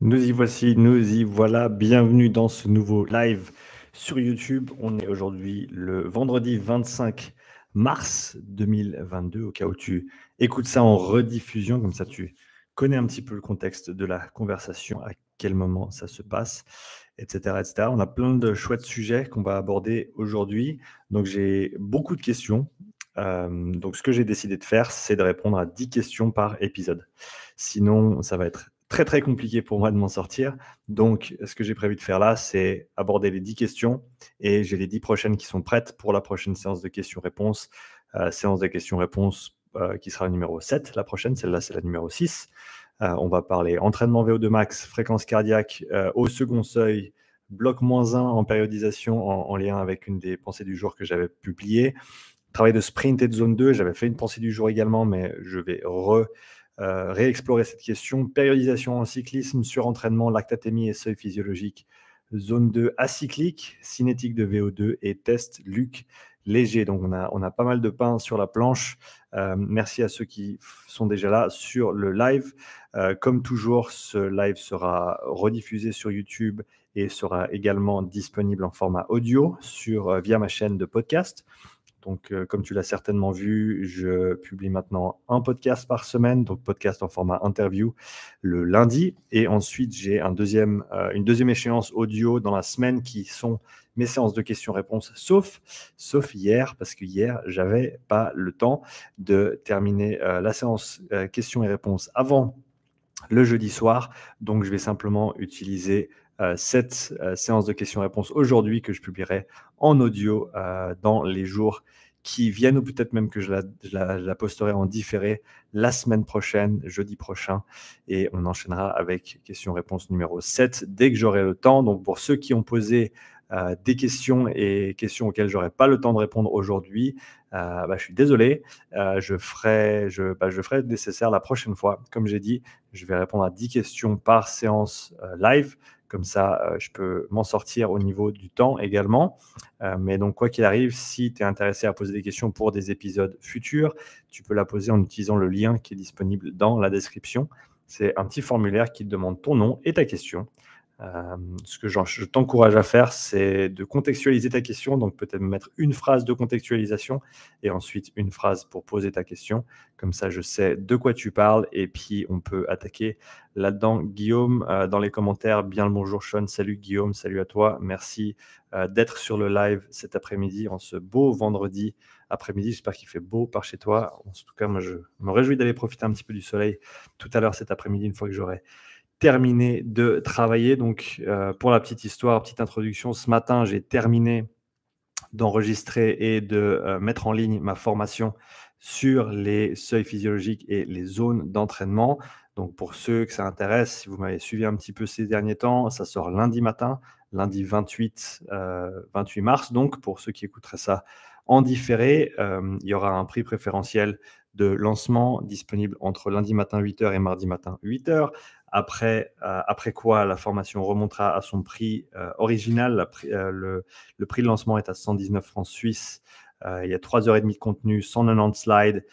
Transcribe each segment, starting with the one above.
Nous y voici, nous y voilà. Bienvenue dans ce nouveau live sur YouTube. On est aujourd'hui le vendredi 25 mars 2022, au cas où tu écoutes ça en rediffusion, comme ça tu connais un petit peu le contexte de la conversation, à quel moment ça se passe, etc. etc. On a plein de chouettes sujets qu'on va aborder aujourd'hui. Donc j'ai beaucoup de questions. Euh, donc ce que j'ai décidé de faire, c'est de répondre à 10 questions par épisode. Sinon, ça va être très très compliqué pour moi de m'en sortir. Donc, ce que j'ai prévu de faire là, c'est aborder les 10 questions et j'ai les 10 prochaines qui sont prêtes pour la prochaine séance de questions-réponses. Euh, séance de questions-réponses euh, qui sera le numéro 7. La prochaine, celle-là, c'est la numéro 6. Euh, on va parler entraînement VO2 max, fréquence cardiaque au second seuil, bloc moins 1 en périodisation en, en, lien avec une des pensées du jour que j'avais publiées. Travail de sprint et de zone 2, j'avais fait une pensée du jour également, mais je vais re euh, réexplorer cette question. Périodisation en cyclisme, surentraînement, lactatémie et seuil physiologique. Zone 2 acyclique, cinétique de VO2 et test Luc léger. Donc on a, on a pas mal de pain sur la planche. Euh, merci à ceux qui sont déjà là sur le live. Euh, comme toujours, ce live sera rediffusé sur YouTube et sera également disponible en format audio sur, via ma chaîne de podcast. Donc, euh, comme tu l'as certainement vu, je publie maintenant un podcast par semaine, donc podcast en format interview le lundi. Et ensuite, j'ai euh, une deuxième échéance audio dans la semaine qui sont mes séances de questions-réponses, sauf, sauf hier, parce que hier, j'avais pas le temps de terminer euh, la séance questions et réponses avant le jeudi soir. Donc, je vais simplement utiliser cette séance de questions-réponses aujourd'hui que je publierai en audio dans les jours qui viennent, ou peut-être même que je la, posterai en différé la semaine prochaine, jeudi prochain, et on enchaînera avec question-réponse numéro 7 dès que j'aurai le temps. Donc pour ceux qui ont posé euh, des questions et questions auxquelles j'aurai pas le temps de répondre aujourd'hui, euh, bah, je suis désolé. Euh, je, ferai, je, bah, je ferai nécessaire la prochaine fois. Comme j'ai dit, je vais répondre à 10 questions par séance live. Comme ça, euh, je peux m'en sortir au niveau du temps également. Euh, mais donc, quoi qu'il arrive, si tu es intéressé à poser des questions pour des épisodes futurs, tu peux la poser en utilisant le lien qui est disponible dans la description. C'est un petit formulaire qui te demande ton nom et ta question. Euh, ce que je t'encourage à faire, c'est de contextualiser ta question. Donc, peut-être mettre une phrase de contextualisation et ensuite une phrase pour poser ta question. Comme ça, je sais de quoi tu parles et puis on peut attaquer là-dedans. Guillaume, euh, dans les commentaires, bien le bonjour Sean. Salut Guillaume, salut à toi. Merci euh, d'être sur le live cet après-midi, en ce beau vendredi après-midi. J'espère qu'il fait beau par chez toi. En tout cas, moi, je me réjouis d'aller profiter un petit peu du soleil tout à l'heure cet après-midi, une fois que j'aurai terminé de travailler. Donc, euh, pour la petite histoire, petite introduction, ce matin, j'ai terminé d'enregistrer et de euh, mettre en ligne ma formation sur les seuils physiologiques et les zones d'entraînement. Donc, pour ceux que ça intéresse, si vous m'avez suivi un petit peu ces derniers temps, ça sort lundi matin, lundi 28, 28 euh, mars. Donc, pour ceux qui écouteraient ça en différé, il y aura un prix préférentiel de lancement disponible entre lundi matin 8h et mardi matin 8h. Après, euh, après quoi, la formation remontera à son prix euh, original. Euh, le, prix de lancement est à 119 francs suisses. il y a 3h30 de contenu, 190 slides,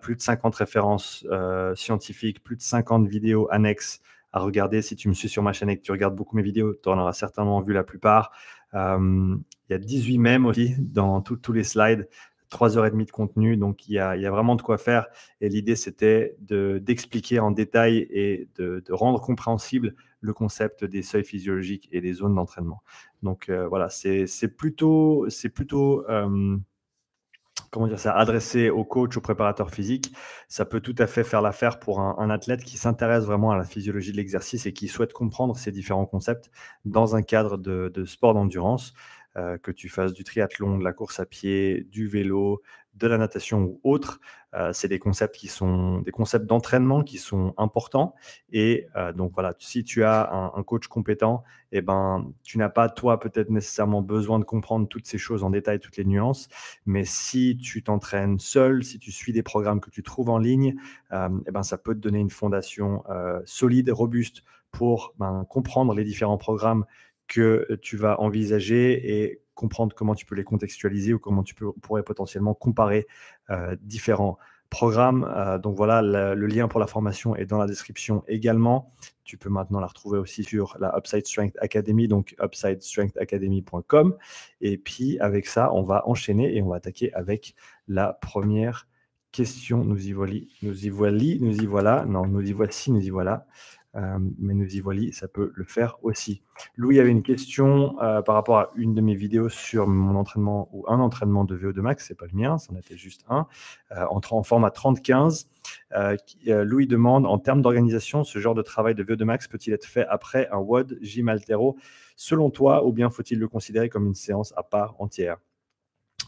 plus de 50 références scientifiques, plus de 50 vidéos annexes à regarder. Si tu me suis sur ma chaîne et que tu regardes beaucoup mes vidéos, tu en auras certainement vu la plupart. il y a 18 mèmes aussi dans tous les slides. 3h30 de contenu, donc il y, a, vraiment de quoi faire. Et l'idée, c'était d'expliquer en détail et de, rendre compréhensible le concept des seuils physiologiques et des zones d'entraînement. Donc euh, voilà, c'est plutôt, c'est plutôt euh, comment dire ça, adressé aux coachs, aux préparateurs physiques. Ça peut tout à fait faire l'affaire pour un, athlète qui s'intéresse vraiment à la physiologie de l'exercice et qui souhaite comprendre ces différents concepts dans un cadre de sport d'endurance. Euh, que tu fasses du triathlon, de la course à pied, du vélo, de la natation ou autre, euh, c'est des concepts qui sont des concepts d'entraînement qui sont importants. Et euh, donc voilà, si tu as un, coach compétent, eh ben, tu n'as pas toi peut-être nécessairement besoin de comprendre toutes ces choses en détail, toutes les nuances. Mais si tu t'entraînes seul, si tu suis des programmes que tu trouves en ligne, eh ben, ça peut te donner une fondation solide, robuste pour ben, comprendre les différents programmes que tu vas envisager et comprendre comment tu peux les contextualiser ou comment tu pourrais potentiellement comparer différents programme. Euh, donc voilà, le, lien pour la formation est dans la description également. Tu peux maintenant la retrouver aussi sur la Upside Strength Academy, donc upsidestrengthacademy.com. Et puis avec ça, on va enchaîner et on va attaquer avec la première question. Nous y voilà, nous y voilà, nous y voilà. Non, nous y voici, nous y voilà. Euh, mais nous y voilà, ça peut le faire aussi. Louis avait une question euh, par rapport à une de mes vidéos sur mon entraînement ou un entraînement de VO2 max, c'est pas le mien, c'en était juste un, euh, en, format 30-15. Louis demande en termes d'organisation, ce genre de travail de VO2 max peut-il être fait après un WOD Gym Altero selon toi ou bien faut-il le considérer comme une séance à part entière?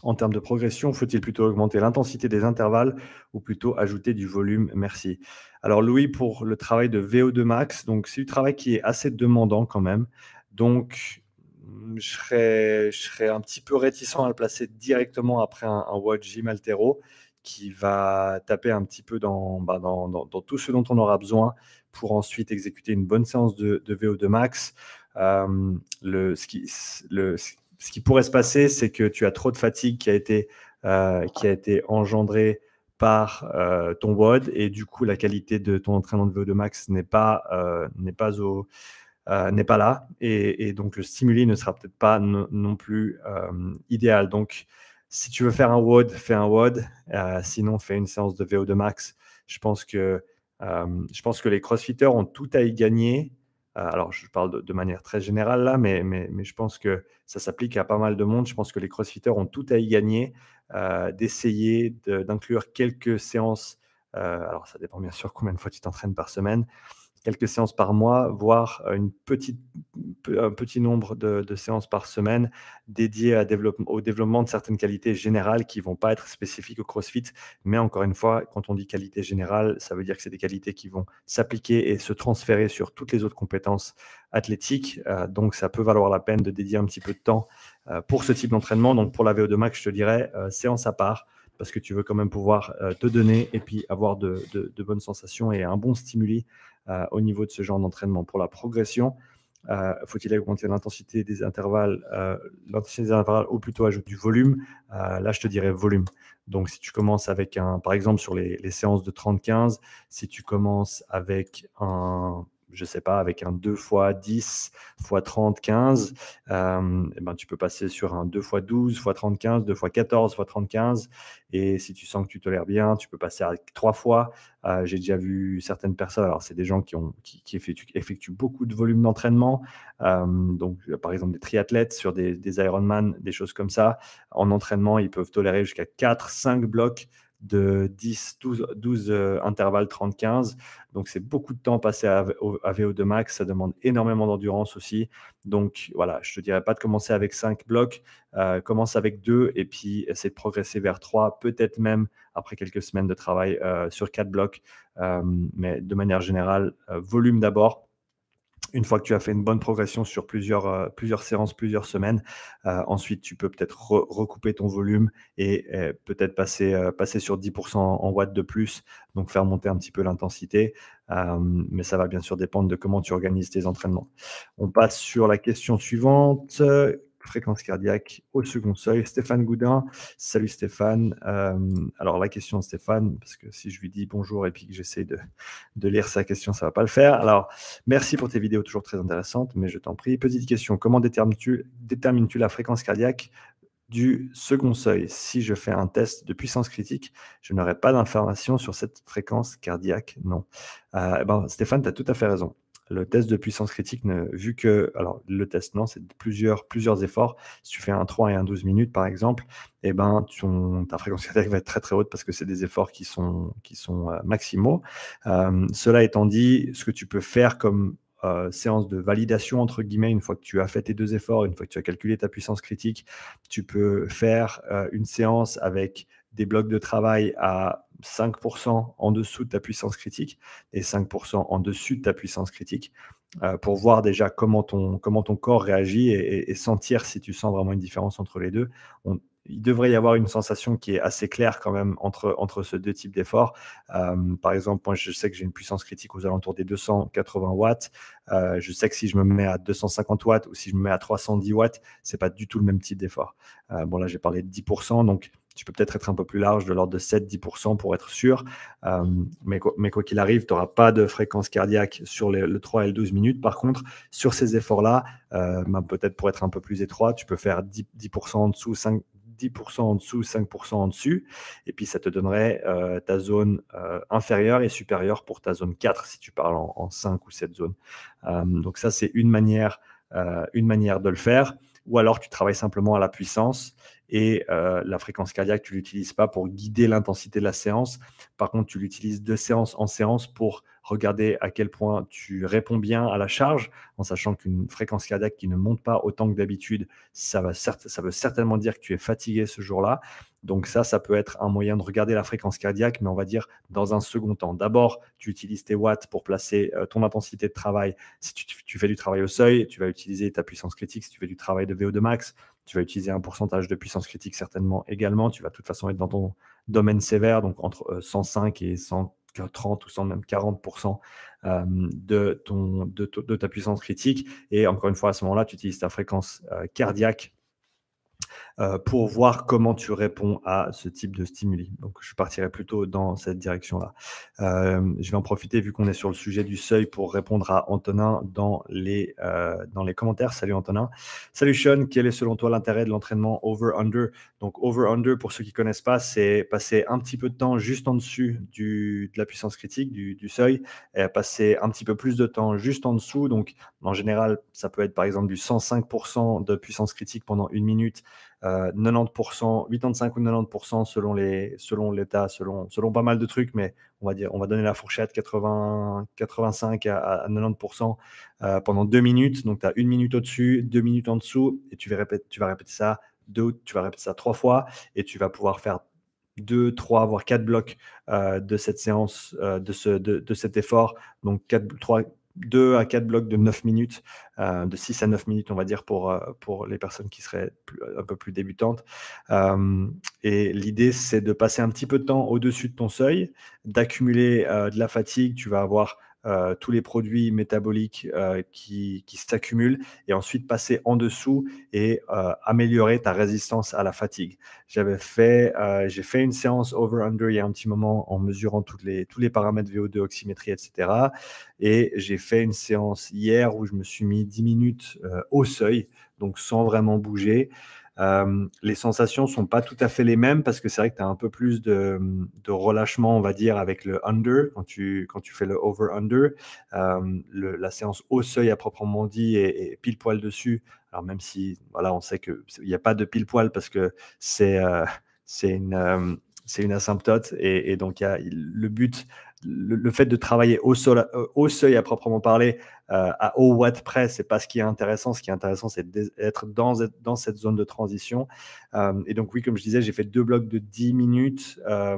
En termes de progression, faut-il plutôt augmenter l'intensité des intervalles ou plutôt ajouter du volume? Merci. Alors Louis, pour le travail de VO2 max, donc c'est du travail qui est assez demandant quand même. Donc je serais, je serais un petit peu réticent à le placer directement après un, un Watch Gym Altero qui va taper un petit peu dans, bah, dans, tout ce dont on aura besoin pour ensuite exécuter une bonne séance de, de VO2 max. Euh, ce qui, qui pourrait se passer, c'est que tu as trop de fatigue qui a été, euh, qui a été engendrée par euh, ton WOD et du coup la qualité de ton entraînement de VO2 max n'est pas, euh, pas, pas là et, donc le stimuli ne sera peut-être pas non plus idéal. Donc si tu veux faire un WOD, fais un WOD, sinon fais une séance de VO2 max. Je pense que, je pense que les crossfitters ont tout à y gagner alors, je parle de, manière très générale là, mais, mais, je pense que ça s'applique à pas mal de monde. Je pense que les crossfitters ont tout à y gagner euh, d'essayer d'inclure quelques séances. Euh, alors, ça dépend bien sûr combien de fois tu t'entraînes par semaine, quelques séances par mois, voire petite, un petit nombre de, séances par semaine dédiées au développement de certaines qualités générales qui ne vont pas être spécifiques au CrossFit. Mais encore une fois, quand on dit qualité générale, ça veut dire que c'est des qualités qui vont s'appliquer et se transférer sur toutes les autres compétences athlétiques. Euh, donc, ça peut valoir la peine de dédier un petit peu de temps euh, pour ce type d'entraînement. Donc, pour la VO2 Max, je te dirais, euh, séance à part parce que tu veux quand même pouvoir te donner et puis avoir de, de, bonnes sensations et un bon stimuli euh, au niveau de ce genre d'entraînement. Pour la progression, euh, faut-il augmenter l'intensité des intervalles, euh, l'intensité des intervalles ou plutôt ajouter du volume? Là, je te dirais volume. Donc, si tu commences avec un, par exemple, sur les, les séances de 30-15, si tu commences avec un, je ne sais pas, avec un 2 x 10 x 30, 15, ben, tu peux passer sur un 2 x 12 x 30, 15, 2 x 14 x 30, 15. Et si tu sens que tu tolères bien, tu peux passer à 3 fois. Euh, j'ai déjà vu certaines personnes, alors c'est des gens qui, ont, qui, effectuent, beaucoup de volume d'entraînement, euh, donc par exemple des triathlètes sur des, des Ironman, des choses comme ça. En entraînement, ils peuvent tolérer jusqu'à 4, 5 blocs de 10, 12, 12 intervalles 30-15. Donc, c'est beaucoup de temps passé à, VO2 max. Ça demande énormément d'endurance aussi. Donc, voilà, je ne te dirais pas de commencer avec 5 blocs. Euh, commence avec 2 et puis essaie de progresser vers 3, peut-être même après quelques semaines de travail euh, sur 4 blocs. Euh, mais de manière générale, volume d'abord une fois que tu as fait une bonne progression sur plusieurs, euh, séances, plusieurs semaines, euh, ensuite tu peux peut-être recouper ton volume et euh, peut-être passer sur 10% en watts de plus, donc faire monter un petit peu l'intensité. mais ça va bien sûr dépendre de comment tu organises tes entraînements. On passe sur la question suivante fréquence cardiaque au second seuil. Stéphane Goudin, salut Stéphane. Euh, alors la question Stéphane, parce que si je lui dis bonjour et puis que j'essaie de, de, lire sa question, ça ne va pas le faire. Alors merci pour tes vidéos toujours très intéressantes, mais je t'en prie. Petite question, comment détermines-tu détermines la fréquence cardiaque du second seuil? Si je fais un test de puissance critique, je n'aurai pas d'informations sur cette fréquence cardiaque. Non. Euh, ben, Stéphane, tu as tout à fait raison le test de puissance critique, vu que, alors le test, non, c'est plusieurs, plusieurs efforts. Si tu fais un 3 et un 12 minutes, par exemple, eh ben, ta fréquence cardiaque va être très très haute parce que c'est des efforts qui sont, qui sont euh, maximaux. Euh, cela étant dit, ce que tu peux faire comme euh, séance de validation, entre guillemets, une fois que tu as fait tes deux efforts, une fois que tu as calculé ta puissance critique, tu peux faire une séance avec des blocs de travail à 5% en dessous de ta puissance critique et 5% en dessus de ta puissance critique euh, pour voir déjà comment ton, corps réagit et, sentir si tu sens vraiment une différence entre les deux. il devrait y avoir une sensation qui est assez claire quand même entre, entre ces deux types d'efforts. Euh, par exemple, moi, je sais que j'ai une puissance critique aux alentours des 280 watts. Euh, je sais que si je me mets à 250 watts ou si je me mets à 310 watts, c'est pas du tout le même type d'effort. bon, là, j'ai parlé de 10%, donc tu peux peut-être être un peu plus large, de l'ordre de 7-10% pour être sûr. mais, quoi qu'il arrive, tu n'auras pas de fréquence cardiaque sur le 3 et le 12 minutes. Par contre, sur ces efforts-là, ben, peut-être pour être un peu plus étroit, tu peux faire 10%, 10 en dessous, 5, 10% en dessous, 5% en dessus. Et puis, ça te donnerait euh, ta zone euh, inférieure et supérieure pour ta zone 4 si tu parles en, 5 ou 7 zones. Euh, donc, ça, c'est une manière, une manière de le faire. Ou alors, tu travailles simplement à la puissance et la fréquence cardiaque, tu l'utilises pas pour guider l'intensité de la séance. Par contre, tu l'utilises de séance en séance pour regarder à quel point tu réponds bien à la charge, en sachant qu'une fréquence cardiaque qui ne monte pas autant que d'habitude, ça, va ça veut certainement dire que tu es fatigué ce jour-là. Donc ça, ça peut être un moyen de regarder la fréquence cardiaque, mais on va dire dans un second temps. D'abord, tu utilises tes watts pour placer euh, ton intensité de travail. Si tu, tu, fais du travail au seuil, tu vas utiliser ta puissance critique. Si tu fais du travail de VO2 max, tu vas utiliser un pourcentage de puissance critique certainement également. Tu vas de toute façon être dans ton domaine sévère, donc entre 105 euh, et 100 30 ou 100, même 40% euh, de, ton, de, ta puissance critique. Et encore une fois, à ce moment-là, tu utilises ta fréquence euh, cardiaque euh, pour voir comment tu réponds à ce type de stimuli. Donc, je partirai plutôt dans cette direction-là. Euh, je vais en profiter, vu qu'on est sur le sujet du seuil, pour répondre à Antonin dans les, euh, dans les commentaires. Salut Antonin. Salut Sean, quel est selon toi l'intérêt de l'entraînement over-under? Donc, over-under, pour ceux qui ne connaissent pas, c'est passer un petit peu de temps juste en dessus du, de la puissance critique, du, du seuil, et passer un petit peu plus de temps juste en dessous. Donc, en général, ça peut être par exemple du 105% de puissance critique pendant une minute 90%, euh, 85 ou 90% selon les selon l'état, selon pas mal de trucs, mais on va dire on va donner la fourchette 80 85 à, 90% euh, pendant deux minutes. Donc tu as une minute au-dessus, deux minutes en dessous, et tu vas répéter, tu vas répéter ça deux, tu vas répéter ça trois fois, et tu vas pouvoir faire deux, trois, voire quatre blocs euh, de cette séance, de, ce, cet effort. Donc quatre, trois, 2 à 4 blocs de 9 minutes, euh, de 6 à 9 minutes, on va dire, pour, euh, les personnes qui seraient un peu plus débutantes. Euh, et l'idée, c'est de passer un petit peu de temps au-dessus de ton seuil, d'accumuler de la fatigue. Tu vas avoir euh, tous les produits métaboliques euh, qui, s'accumulent et ensuite passer en dessous et euh, améliorer ta résistance à la fatigue. J'avais fait, j'ai fait une séance over-under il y a un petit moment en mesurant toutes les, tous les paramètres VO2, oxymétrie, etc. Et j'ai fait une séance hier où je me suis mis 10 minutes au seuil, donc sans vraiment bouger. Euh, les sensations sont pas tout à fait les mêmes parce que c'est vrai que tu as un peu plus de, relâchement, on va dire, avec le under quand tu, quand tu fais le over-under. Euh, la séance au seuil à proprement dit est, pile poil dessus. Alors même si voilà, on sait qu'il n'y a pas de pile poil parce que c'est euh, une, c'est une asymptote et, donc y a, le but le, fait de travailler au, sol, au seuil à proprement parler, euh, à haut watt près, c'est pas ce qui est intéressant. Ce qui est intéressant, c'est d'être dans, dans cette zone de transition. Euh, et donc, oui, comme je disais, j'ai fait deux blocs de 10 minutes euh,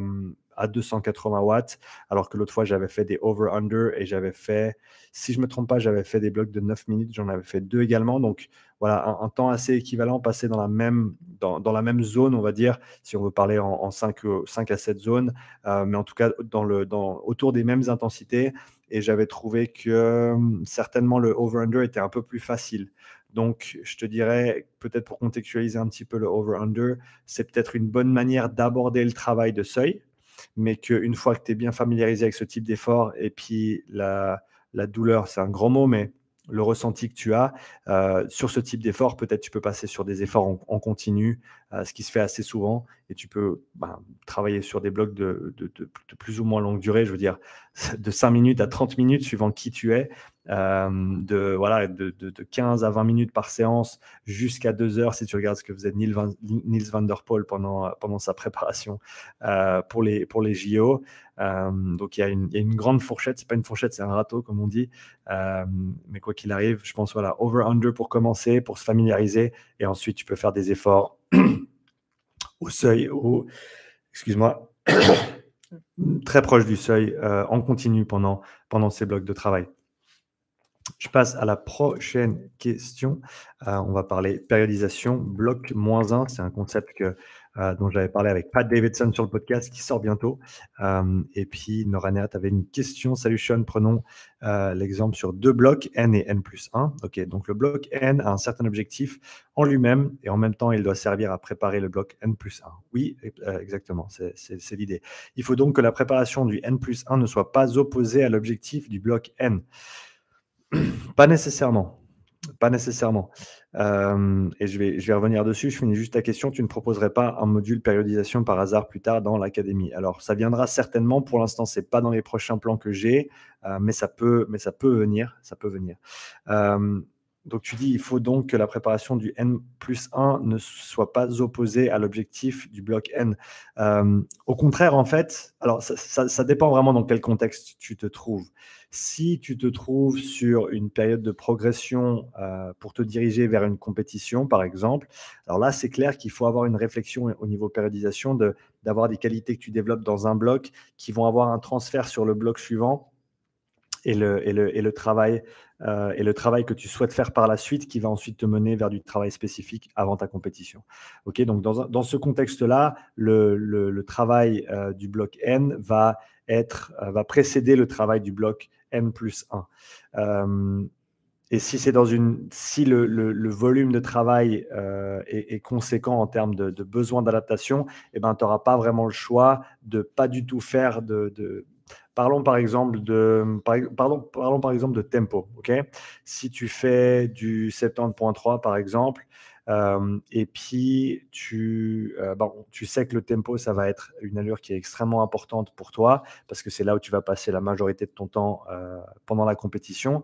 à 280 watts, alors que l'autre fois, j'avais fait des over-under et j'avais fait, si je me trompe pas, j'avais fait des blocs de 9 minutes, j'en avais fait deux également. Donc, voilà, un, temps assez équivalent passé dans la, même, dans, dans, la même zone, on va dire, si on veut parler en, 5, 5, à 7 zones, mais en tout cas dans le, dans, autour des mêmes intensités et j'avais trouvé que hum, certainement le over-under était un peu plus facile. Donc, je te dirais, peut-être pour contextualiser un petit peu le over-under, c'est peut-être une bonne manière d'aborder le travail de seuil, mais qu'une fois que tu es bien familiarisé avec ce type d'effort, et puis la, la douleur, c'est un grand mot, mais le ressenti que tu as euh, sur ce type d'effort. Peut-être tu peux passer sur des efforts en, continu, euh, ce qui se fait assez souvent, et tu peux ben, travailler sur des blocs de, plus ou moins longue durée, je veux dire de 5 minutes à 30 minutes, suivant qui tu es, de, voilà, de, 15 à 20 minutes par séance jusqu'à 2 heures si tu regardes ce que faisait Niels van, Niels van der Poel pendant, pendant sa préparation pour, les, pour les JO. donc il y, a une, une, grande fourchette, c'est pas une fourchette, c'est un râteau comme on dit. mais quoi qu'il arrive, je pense voilà, over-under pour commencer, pour se familiariser, et ensuite tu peux faire des efforts au seuil, au, excuse-moi, très proche du seuil, euh, en continu pendant, pendant ces blocs de travail. Je passe à la prochaine question. Euh, on va parler périodisation. Bloc moins 1, c'est un concept euh, dont j'avais parlé avec Pat Davidson sur le podcast qui sort bientôt. Euh, et puis, Noranea, tu avais une question. Salut Sean, prenons l'exemple sur deux blocs, n et n plus 1. Ok, donc le bloc n a un certain objectif en lui-même et en même temps, il doit servir à préparer le bloc n plus 1. Oui, exactement, c'est l'idée. Il faut donc que la préparation du n plus 1 ne soit pas opposée à l'objectif du bloc n. pas nécessairement. Pas nécessairement. Euh, et je vais, je vais revenir dessus. Je finis juste ta question. Tu ne proposerais pas un module périodisation par hasard plus tard dans l'académie Alors, ça viendra certainement. Pour l'instant, c'est pas dans les prochains plans que j'ai, euh, mais ça peut, mais ça peut venir. Ça peut venir. Euh, donc tu dis, il faut donc que la préparation du N plus 1 ne soit pas opposée à l'objectif du bloc N. Euh, au contraire, en fait, alors ça, dépend vraiment dans quel contexte tu te trouves. Si tu te trouves sur une période de progression euh, pour te diriger vers une compétition, par exemple, alors là, c'est clair qu'il faut avoir une réflexion au niveau périodisation d'avoir des qualités que tu développes dans un bloc qui vont avoir un transfert sur le bloc suivant et le, et le, et le travail euh, et le travail que tu souhaites faire par la suite qui va ensuite te mener vers du travail spécifique avant ta compétition. Ok, donc dans, dans ce contexte-là, le, le, travail euh, du bloc N va être euh, va précéder le travail du bloc N plus 1. et si c'est dans une, si le, le, volume de travail est, conséquent en termes de, de besoin d'adaptation, eh ben, tu n'auras pas vraiment le choix de pas du tout faire de Parlons par exemple de, tempo. si tu fais du 70.3 par exemple, euh, et puis tu, euh, tu sais que le tempo, ça va être une allure qui est extrêmement importante pour toi, parce que c'est là où tu vas passer la majorité de ton temps euh, pendant la compétition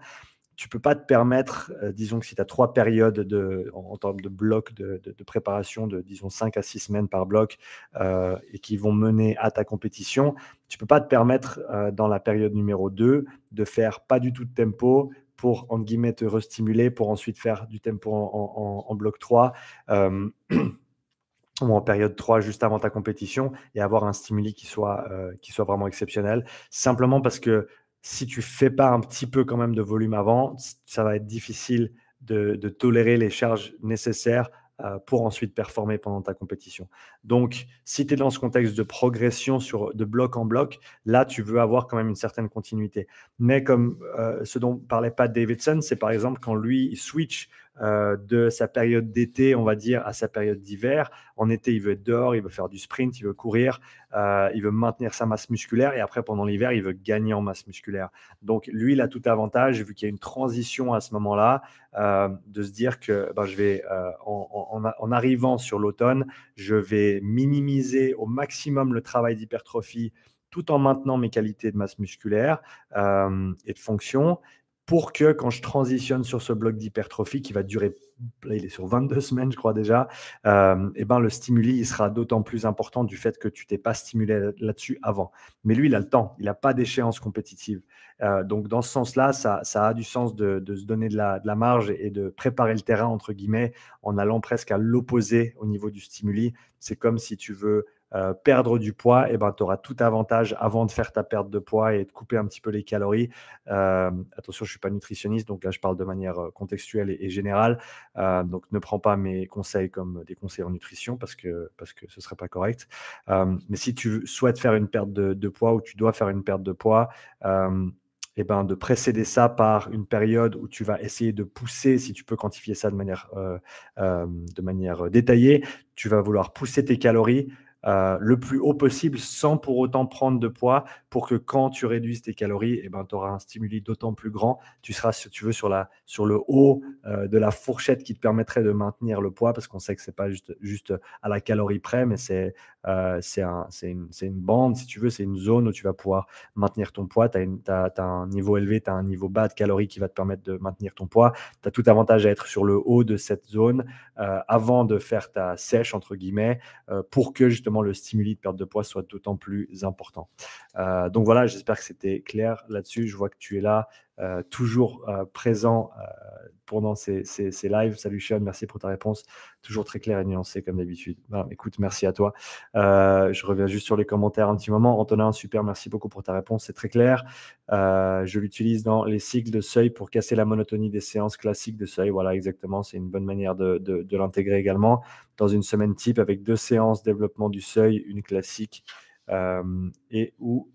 tu peux pas te permettre, euh, disons que si tu as trois périodes de, en, termes de blocs de, préparation, de disons 5 à 6 semaines par bloc, euh, et qui vont mener à ta compétition, tu peux pas te permettre euh, dans la période numéro 2 de faire pas du tout de tempo pour, entre guillemets, te restimuler, pour ensuite faire du tempo en, bloc 3. ou en période 3 juste avant ta compétition et avoir un stimuli qui soit, qui soit vraiment exceptionnel. Simplement parce que si tu fais pas un petit peu quand même de volume avant, ça va être difficile de, tolérer les charges nécessaires euh, pour ensuite performer pendant ta compétition. Donc, si tu es dans ce contexte de progression sur, de bloc en bloc, là, tu veux avoir quand même une certaine continuité. Mais comme euh, ce dont parlait Pat Davidson, c'est par exemple quand lui, switch euh, de sa période d'été, on va dire, à sa période d'hiver. En été, il veut être dehors, il veut faire du sprint, il veut courir, euh, il veut maintenir sa masse musculaire et après, pendant l'hiver, il veut gagner en masse musculaire. Donc, lui, il a tout avantage, vu qu'il y a une transition à ce moment-là, euh, de se dire que ben, je vais, en, arrivant sur l'automne, je vais minimiser au maximum le travail d'hypertrophie tout en maintenant mes qualités de masse musculaire et de fonction pour que quand je transitionne sur ce bloc d'hypertrophie qui va durer, il est sur 22 semaines, je crois déjà, euh, et ben le stimuli sera d'autant plus important du fait que tu t'es pas stimulé là-dessus avant. Mais lui, il a le temps, il n'a pas d'échéance compétitive. Euh, donc dans ce sens-là, ça, ça, a du sens de, de se donner de la, de la, marge et de préparer le terrain entre guillemets en allant presque à l'opposé au niveau du stimuli. C'est comme si tu veux euh, perdre du poids, eh ben, tu auras tout avantage avant de faire ta perte de poids et de couper un petit peu les calories. Euh, attention, je ne suis pas nutritionniste, donc là, je parle de manière euh, contextuelle et, générale. donc, ne prends pas mes conseils comme des conseils en nutrition parce que, ce ne serait pas correct. mais si tu souhaites faire une perte de, poids ou tu dois faire une perte de poids, eh ben, de précéder ça par une période où tu vas essayer de pousser, si tu peux quantifier ça de manière, de manière détaillée, tu vas vouloir pousser tes calories euh, le plus haut possible sans pour autant prendre de poids pour que quand tu réduises tes calories, eh ben, tu auras un stimuli d'autant plus grand. Tu seras, si tu veux, sur, la, sur le haut euh, de la fourchette qui te permettrait de maintenir le poids parce qu'on sait que c'est pas juste, juste à la calorie près, mais c'est euh, un, une, bande, si tu veux, c'est une zone où tu vas pouvoir maintenir ton poids. Tu as, un niveau élevé, tu as un niveau bas de calories qui va te permettre de maintenir ton poids. Tu as tout avantage à être sur le haut de cette zone avant de faire ta sèche, entre guillemets, pour que justement le stimuli de perte de poids soit d'autant plus important. Euh, donc voilà, j'espère que c'était clair là-dessus. Je vois que tu es là. Toujours présent pendant ces, lives. Salut Sean, merci pour ta réponse. Toujours très claire et nuancée comme d'habitude. Ben, écoute, merci à toi. je reviens juste sur les commentaires un petit moment. Antonin, super, merci beaucoup pour ta réponse. C'est très clair. je l'utilise dans les cycles de seuil pour casser la monotonie des séances classiques de seuil. Voilà, exactement. C'est une bonne manière de l'intégrer également dans une semaine type avec deux séances développement du seuil, une classique et ou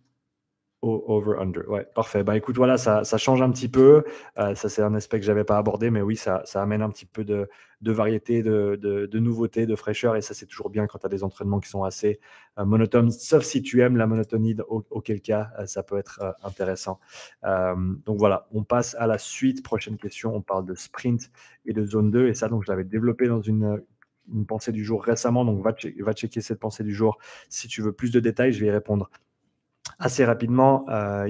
over-under. Ouais, parfait. Bah écoute, voilà, ça, change un petit peu. Euh, ça, c'est un aspect que je n'avais pas abordé, mais oui, ça, amène un petit peu de, variété, de, de, nouveauté, de fraîcheur. Et ça, c'est toujours bien quand tu as des entraînements qui sont assez euh, monotones, sauf si tu aimes la monotonie, auquel cas, euh, ça peut être intéressant. donc voilà, on passe à la suite. Prochaine question, on parle de sprint et de zone 2. Et ça, donc, je l'avais développé dans une, une pensée du jour récemment. Donc, va, va checker cette pensée du jour. Si tu veux plus de détails, je vais y répondre Assez rapidement, euh,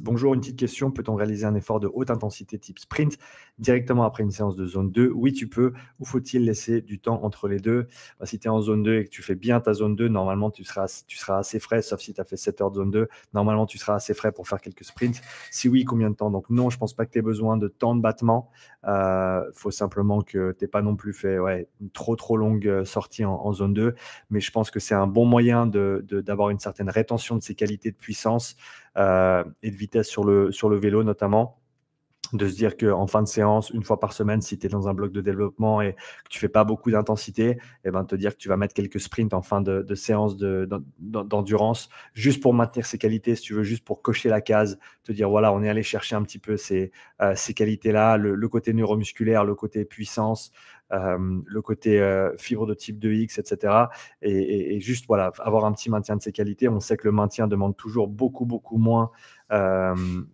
bonjour, une petite question. Peut-on réaliser un effort de haute intensité type sprint directement après une séance de zone 2 Oui, tu peux. Ou faut-il laisser du temps entre les deux? Bah, Si tu es en zone 2 et que tu fais bien ta zone 2, normalement, tu seras, assez frais, sauf si tu as fait 7 heures de zone 2. Normalement, tu seras assez frais pour faire quelques sprints. Si oui, combien de temps? Donc non, je pense pas que tu aies besoin de temps de battement. Il euh, faut simplement que tu pas non plus fait une trop, trop longue euh, sortie en, zone 2. Mais je pense que c'est un bon moyen d'avoir une certaine rétention de ses qualités de puissance euh, et de vitesse sur le, sur le vélo notamment de se dire qu'en fin de séance, une fois par semaine, si tu es dans un bloc de développement et que tu fais pas beaucoup d'intensité, et eh ben, te dire que tu vas mettre quelques sprints en fin de, de séance d'endurance, juste pour maintenir ces qualités, si tu veux, juste pour cocher la case, te dire, voilà, on est allé chercher un petit peu ces, euh, ces qualités-là, le, le, côté neuromusculaire, le côté puissance, euh, le côté euh, fibre de type 2X, etc. Et, juste voilà, avoir un petit maintien de ces qualités. On sait que le maintien demande toujours beaucoup, beaucoup moins,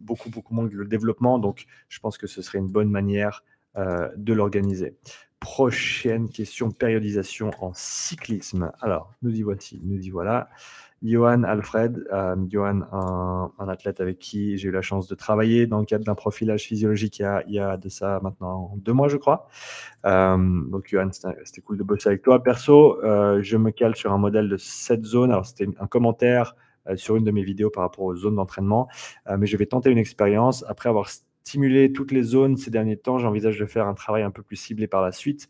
beaucoup, beaucoup moins que le développement. Donc, je pense que ce serait une bonne manière de l'organiser. Prochaine question, périodisation en cyclisme. Alors, nous y voici, nous y voilà. Johan Alfred, euh, Johan, un, athlète avec qui j'ai eu la chance de travailler dans le cadre d'un profilage physiologique il y, a, de ça maintenant deux mois, je crois. Euh, donc, Johan, c'était cool de bosser avec toi. Perso, euh, je me cale sur un modèle de cette zone. Alors, c'était un commentaire sur une de mes vidéos par rapport aux zones d'entraînement, mais je vais tenter une expérience. Après avoir stimulé toutes les zones ces derniers temps, j'envisage de faire un travail un peu plus ciblé par la suite.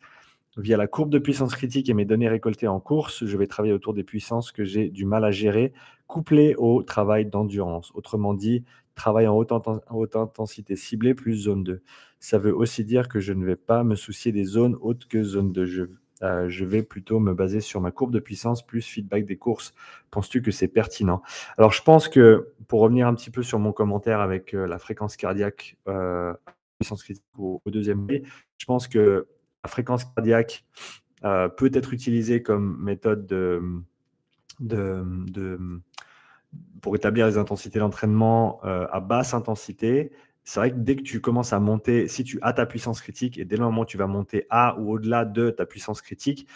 Via la courbe de puissance critique et mes données récoltées en course, je vais travailler autour des puissances que j'ai du mal à gérer, couplées au travail d'endurance. Autrement dit, travail en haute, intensité ciblée plus zone 2. Ça veut aussi dire que je ne vais pas me soucier des zones hautes que zone 2. Je, euh, je vais plutôt me baser sur ma courbe de puissance plus feedback des courses. Penses-tu que c'est pertinent? Alors, je pense que pour revenir un petit peu sur mon commentaire avec euh, la fréquence cardiaque, euh, puissance critique au, deuxième je pense que la fréquence cardiaque peut être utilisée comme méthode de, pour établir les intensités d'entraînement à basse intensité. C'est vrai que dès que tu commences à monter, si tu as ta puissance critique et dès le moment où tu vas monter à ou au-delà de ta puissance critique,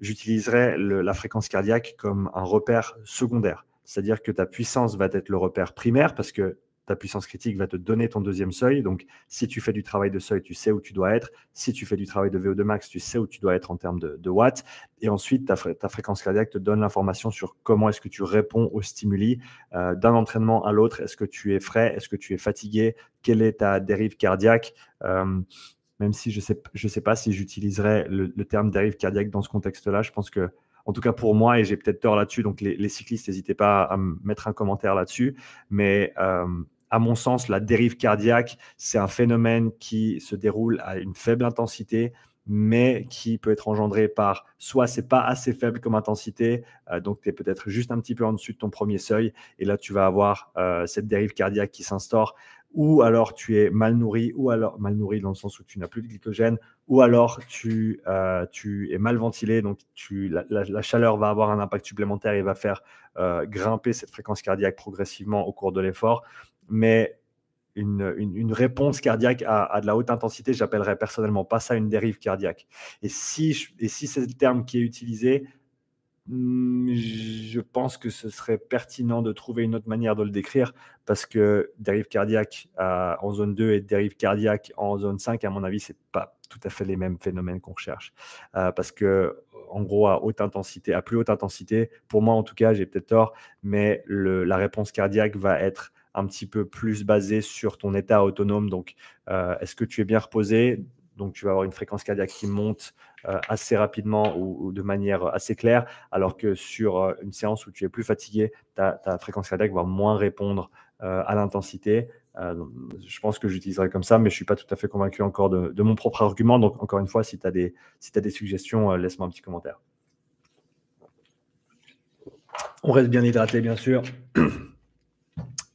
j'utiliserai la fréquence cardiaque comme un repère secondaire. C'est-à-dire que ta puissance va être le repère primaire parce que ta puissance critique va te donner ton deuxième seuil. Donc, si tu fais du travail de seuil, tu sais où tu dois être. Si tu fais du travail de VO2 max, tu sais où tu dois être en termes de, watts. Et ensuite, ta, fréquence cardiaque te donne l'information sur comment est-ce que tu réponds aux stimuli euh, d'un entraînement à l'autre. Est-ce que tu es frais? Est-ce que tu es fatigué? Quelle est ta dérive cardiaque? Euh, même si je ne sais, je sais pas si j'utiliserais le, terme dérive cardiaque dans ce contexte-là, je pense que en tout cas pour moi, et j'ai peut-être tort là-dessus, donc les, cyclistes, n'hésitez pas à mettre un commentaire là-dessus, mais euh, à mon sens, la dérive cardiaque, c'est un phénomène qui se déroule à une faible intensité, mais qui peut être engendré par soit c'est pas assez faible comme intensité, euh, donc tu es peut-être juste un petit peu en dessus de ton premier seuil, et là tu vas avoir euh, cette dérive cardiaque qui s'instaure, ou alors tu es mal nourri, ou alors mal nourri dans le sens où tu n'as plus de glycogène, ou alors tu, euh, tu es mal ventilé, donc tu, la, chaleur va avoir un impact supplémentaire et va faire grimper cette fréquence cardiaque progressivement au cours de l'effort mais une, réponse cardiaque à, de la haute intensité, j'appellerais personnellement pas ça une dérive cardiaque. Et si, et si c'est le terme qui est utilisé, hmm, je pense que ce serait pertinent de trouver une autre manière de le décrire parce que dérive cardiaque euh, en zone 2 et dérive cardiaque en zone 5, à mon avis, c'est pas tout à fait les mêmes phénomènes qu'on recherche. Euh, parce que en gros à haute intensité, à plus haute intensité, pour moi en tout cas, j'ai peut-être tort, mais la réponse cardiaque va être un petit peu plus basé sur ton état autonome. Donc, est-ce que tu es bien reposé? Donc, tu vas avoir une fréquence cardiaque qui monte assez rapidement ou, de manière assez claire, alors que sur une séance où tu es plus fatigué, ta, fréquence cardiaque va moins répondre à l'intensité. je pense que j'utiliserai comme ça, mais je ne suis pas tout à fait convaincu encore de, de, mon propre argument. Donc, encore une fois, si tu as, des, si as des suggestions, laisse-moi un petit commentaire. On reste bien hydraté, bien sûr.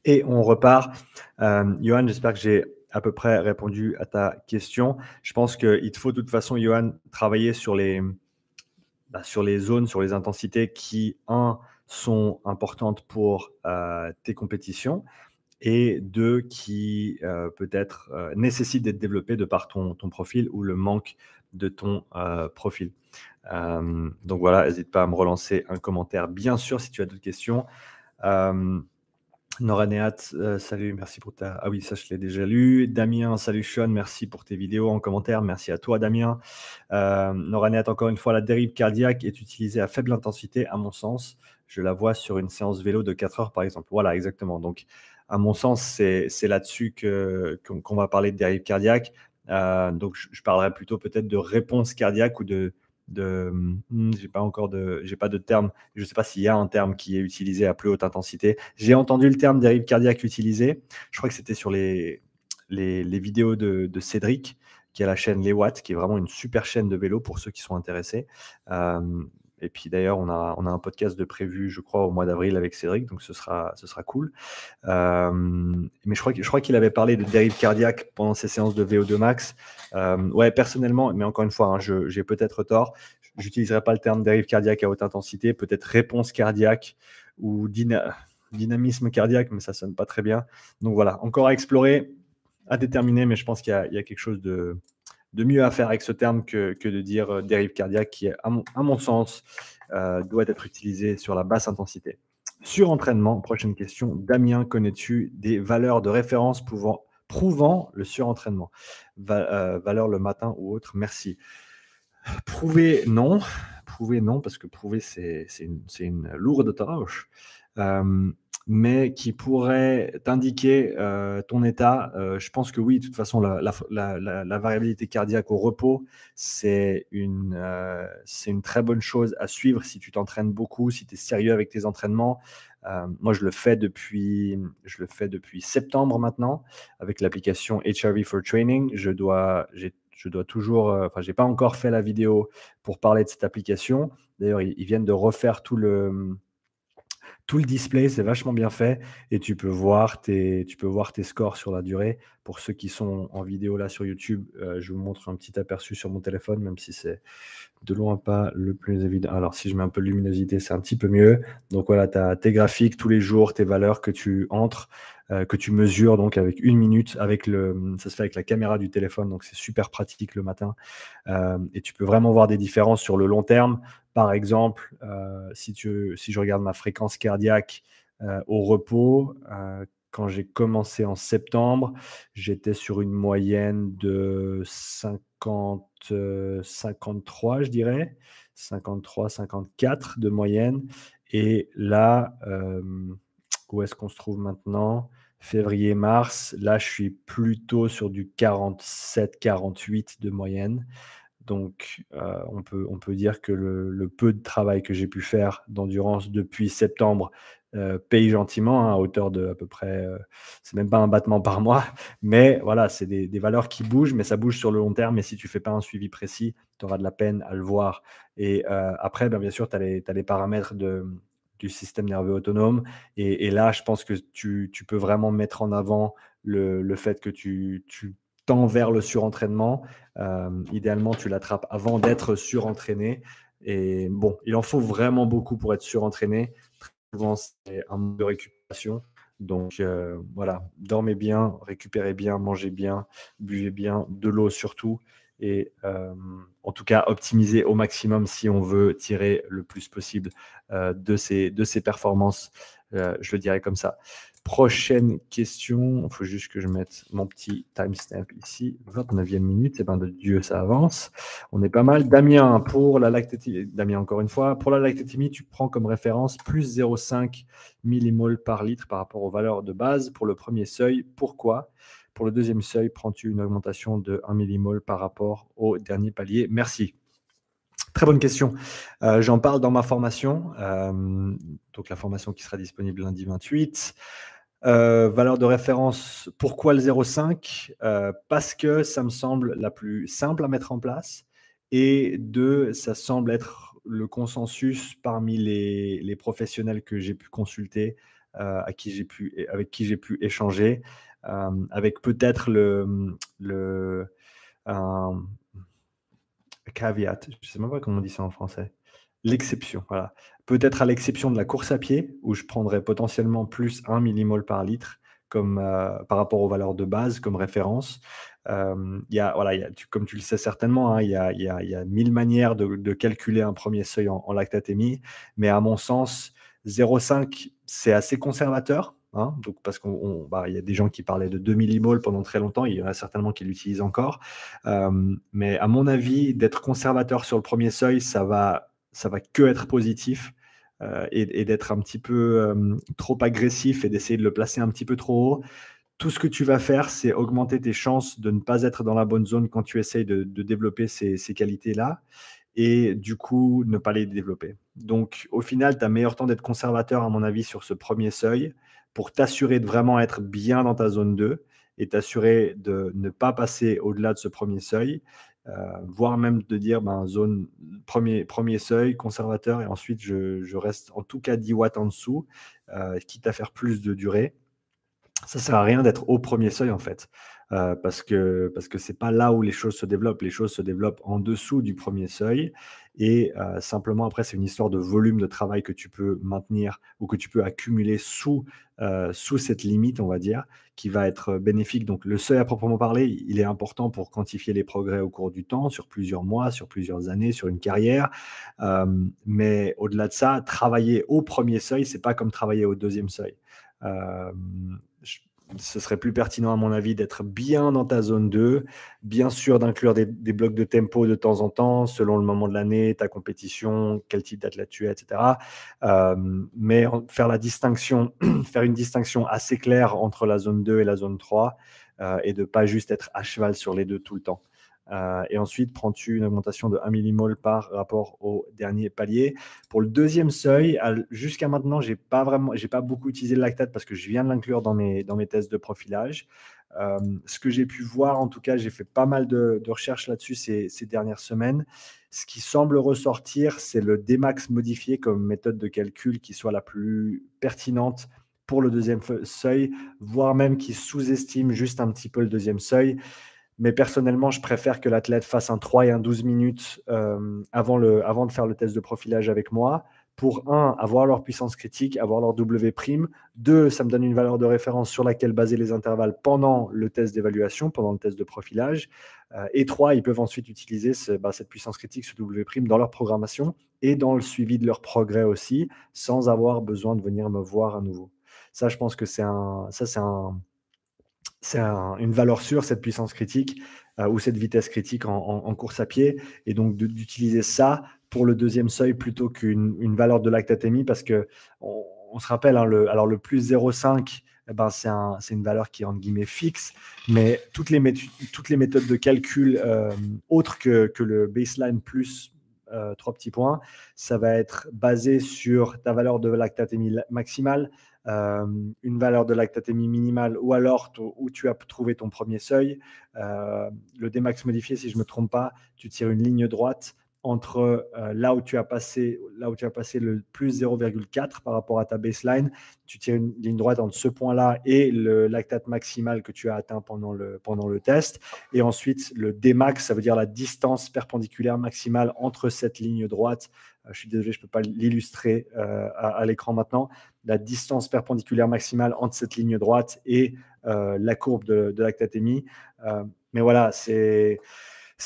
Et on repart. Euh, Johan, j'espère que j'ai à peu près répondu à ta question. Je pense qu'il te faut de toute façon, Johan, travailler sur les, bah, sur les zones, sur les intensités qui, un, sont importantes pour euh, tes compétitions et deux, qui euh, peut-être nécessitent d'être développées de par ton, ton, profil ou le manque de ton profil. donc voilà, n'hésite pas à me relancer un commentaire, bien sûr, si tu as d'autres questions. Nora euh, salut, merci pour ta. Ah oui, ça je l'ai déjà lu. Damien, salut Sean, merci pour tes vidéos en commentaire. Merci à toi, Damien. Euh, Nora encore une fois, la dérive cardiaque est utilisée à faible intensité, à mon sens. Je la vois sur une séance vélo de 4 heures, par exemple. Voilà, exactement. Donc, à mon sens, c'est là-dessus qu'on va parler de dérive cardiaque. Euh, donc, je parlerai plutôt peut-être de réponse cardiaque ou de, de hmm, j'ai pas encore de j'ai pas de terme. Je sais pas s'il y a un terme qui est utilisé à plus haute intensité. J'ai entendu le terme dérive cardiaque utilisé je crois que c'était sur les, les, vidéos de, de, Cédric qui a la chaîne Les Watts qui est vraiment une super chaîne de vélo pour ceux qui sont intéressés. Euh, et puis d'ailleurs, on a, on a un podcast de prévu, je crois, au mois d'avril avec Cédric, donc ce sera, ce sera cool. Euh, mais je crois, je crois qu'il avait parlé de dérive cardiaque pendant ses séances de VO2 max. Euh, ouais, personnellement, mais encore une fois, hein, j'ai peut-être tort. J'utiliserai pas le terme dérive cardiaque à haute intensité, peut-être réponse cardiaque ou dynamisme cardiaque, mais ça sonne pas très bien. Donc voilà, encore à explorer, à déterminer, mais je pense qu'il y, y, a quelque chose de, de mieux à faire avec ce terme que, de dire euh, dérive cardiaque, qui, à mon, sens, euh, doit être utilisé sur la basse intensité. Surentraînement, prochaine question. Damien, connais-tu des valeurs de référence pouvant, prouvant le surentraînement? Euh, Valeur le matin ou autre? Merci. Prouver, non. Prouver, non, parce que prouver, c'est une, une, lourde tâche mais qui pourrait t'indiquer ton état. Je pense que oui, de toute façon, la, variabilité cardiaque au repos, c'est une, euh, une très bonne chose à suivre si tu t'entraînes beaucoup, si tu es sérieux avec tes entraînements. moi, je le, fais depuis, je le fais depuis septembre maintenant avec l'application HRV for Training. Je dois, je dois toujours, enfin, j'ai pas encore fait la vidéo pour parler de cette application. D'ailleurs, ils viennent de refaire tout le tout le display, c'est vachement bien fait et tu peux, voir tes, scores sur la durée. Pour ceux qui sont en vidéo là sur YouTube, euh, je vous montre un petit aperçu sur mon téléphone, même si c'est de loin pas le plus évident. Alors, si je mets un peu de luminosité, c'est un petit peu mieux. Donc voilà, tu as tes graphiques tous les jours, tes valeurs que tu entres, euh, que tu mesures donc avec une minute. Avec le, ça se fait avec la caméra du téléphone, donc c'est super pratique le matin. Euh, et tu peux vraiment voir des différences sur le long terme. Par exemple, euh, si, tu, si je regarde ma fréquence cardiaque au repos, quand j'ai commencé en septembre, j'étais sur une moyenne de 50, 53, je dirais, 53, 54 de moyenne. Et là, où est-ce qu'on se trouve maintenant? Février, mars, là, je suis plutôt sur du 47, 48 de moyenne. Donc, on, peut, on peut dire que le, peu de travail que j'ai pu faire d'endurance depuis septembre euh, paye gentiment hein, à hauteur de à peu près, euh, c'est même pas un battement par mois, mais voilà, c'est des, valeurs qui bougent, mais ça bouge sur le long terme. Et si tu fais pas un suivi précis, tu auras de la peine à le voir. Et euh, après, ben, bien sûr, tu as, les paramètres de, du système nerveux autonome. Et, là, je pense que tu, peux vraiment mettre en avant le, fait que tu, tends vers le surentraînement. idéalement, tu l'attrapes avant d'être surentraîné. Et bon, il en faut vraiment beaucoup pour être surentraîné souvent c'est un mode de récupération. Donc euh, voilà, dormez bien, récupérez bien, mangez bien, buvez bien, de l'eau surtout. Et euh, en tout cas, optimisez au maximum si on veut tirer le plus possible euh, de, ces, de ces performances. je le dirais comme ça. Prochaine question. Il faut juste que je mette mon petit timestamp ici. 29e minute. C'est ben de Dieu, ça avance. On est pas mal. Damien, pour la Damien, encore une fois, pour la lactatémie, tu prends comme référence plus 0,5 millimoles par litre par rapport aux valeurs de base pour le premier seuil. Pourquoi? Pour le deuxième seuil, prends-tu une augmentation de 1 millimole par rapport au dernier palier? Merci. Très bonne question. Euh, j'en parle dans ma formation, euh, donc la formation qui sera disponible lundi 28. Euh, valeur de référence, pourquoi le 0,5 Parce que ça me semble la plus simple à mettre en place. Et deux, ça semble être le consensus parmi les, professionnels que j'ai pu consulter, à avec qui j'ai pu échanger, avec peut-être le, caveat, je ne sais même pas comment on dit ça en français. L'exception, voilà. Peut-être à l'exception de la course à pied, où je prendrais potentiellement plus 1 millimole par litre comme, euh, par rapport aux valeurs de base comme référence. Euh, y a, voilà, y a, comme tu le sais certainement, hein, il y, a, y, a, y, a, mille manières de, de, calculer un premier seuil en, en lactatémie, mais à mon sens, 0,5, c'est assez conservateur. Hein, donc parce qu'il bah, y a des gens qui parlaient de 2 millimoles pendant très longtemps, il y en a certainement qui l'utilisent encore. Mais à mon avis, d'être conservateur sur le premier seuil, ça va, ça va que être positif. Euh, et, d'être un petit peu trop agressif et d'essayer de le placer un petit peu trop haut. Tout ce que tu vas faire, c'est augmenter tes chances de ne pas être dans la bonne zone quand tu essayes de, développer ces, ces qualités-là et du coup ne pas les développer. Donc au final, tu as meilleur temps d'être conservateur à mon avis sur ce premier seuil pour t'assurer de vraiment être bien dans ta zone 2 et t'assurer de ne pas passer au-delà de ce premier seuil, euh, voire même de dire ben, zone premier, premier seuil, conservateur, et ensuite je, reste en tout cas 10 watts en dessous, euh, quitte à faire plus de durée. Ça ne sert à rien d'être au premier seuil en fait. Euh, parce que parce que c'est pas là où les choses se développent. Les choses se développent en dessous du premier seuil et simplement après c'est une histoire de volume de travail que tu peux maintenir ou que tu peux accumuler sous sous cette limite, on va dire, qui va être bénéfique. Donc le seuil à proprement parler, il est important pour quantifier les progrès au cours du temps, sur plusieurs mois, sur plusieurs années, sur une carrière. mais au-delà de ça, travailler au premier seuil, c'est pas comme travailler au deuxième seuil ce serait plus pertinent, à mon avis, d'être bien dans ta zone 2, bien sûr d'inclure des, blocs de tempo de temps en temps, selon le moment de l'année, ta compétition, quel type d'athlète tu es, etc. Euh, mais faire la distinction, faire une distinction assez claire entre la zone 2 et la zone 3, euh, et de pas juste être à cheval sur les deux tout le temps. Euh, et ensuite, prends-tu une augmentation de 1 millimole par rapport au dernier palier? Pour le deuxième seuil, jusqu'à maintenant, je n'ai pas, vraiment, pas beaucoup utilisé le lactate parce que je viens de l'inclure dans mes, dans mes tests de profilage. Euh, ce que j'ai pu voir, en tout cas, j'ai fait pas mal de, recherches là-dessus ces, dernières semaines. Ce qui semble ressortir, c'est le Dmax modifié comme méthode de calcul qui soit la plus pertinente pour le deuxième seuil, voire même qui sous-estime juste un petit peu le deuxième seuil. Mais personnellement, je préfère que l'athlète fasse un 3 et un 12 minutes euh, avant, le, avant de faire le test de profilage avec moi. Pour un, avoir leur puissance critique, avoir leur W'. Deux, ça me donne une valeur de référence sur laquelle baser les intervalles pendant le test d'évaluation, pendant le test de profilage. Euh, et trois, ils peuvent ensuite utiliser bah, cette puissance critique, ce W' dans leur programmation et dans le suivi de leur progrès aussi, sans avoir besoin de venir me voir à nouveau. Ça, je pense que c'est un, ça, c'est un, c'est une valeur sûre, cette puissance critique euh, ou cette vitesse critique en, course à pied. Et donc d'utiliser ça pour le deuxième seuil plutôt qu'une valeur de lactatémie parce que on, se rappelle, hein, le, alors le plus 0,5, eh ben, c'est un, une valeur qui est en guillemets fixe, mais toutes les, toutes les méthodes de calcul euh, autres que, que, le baseline plus euh, trois petits points, ça va être basé sur ta valeur de lactatémie maximale, euh, une valeur de lactatémie minimale ou alors où tu as trouvé ton premier seuil. Euh, le Dmax modifié, si je ne me trompe pas, tu tires une ligne droite entre euh, là, où tu as passé, là où tu as passé le plus 0,4 par rapport à ta baseline, tu tires une ligne droite entre ce point-là et le lactate maximal que tu as atteint pendant le, pendant le test. Et ensuite, le Dmax, ça veut dire la distance perpendiculaire maximale entre cette ligne droite. Euh, je suis désolé, je ne peux pas l'illustrer euh, à, l'écran maintenant. La distance perpendiculaire maximale entre cette ligne droite et la courbe de, de lactatémie. mais voilà, c'est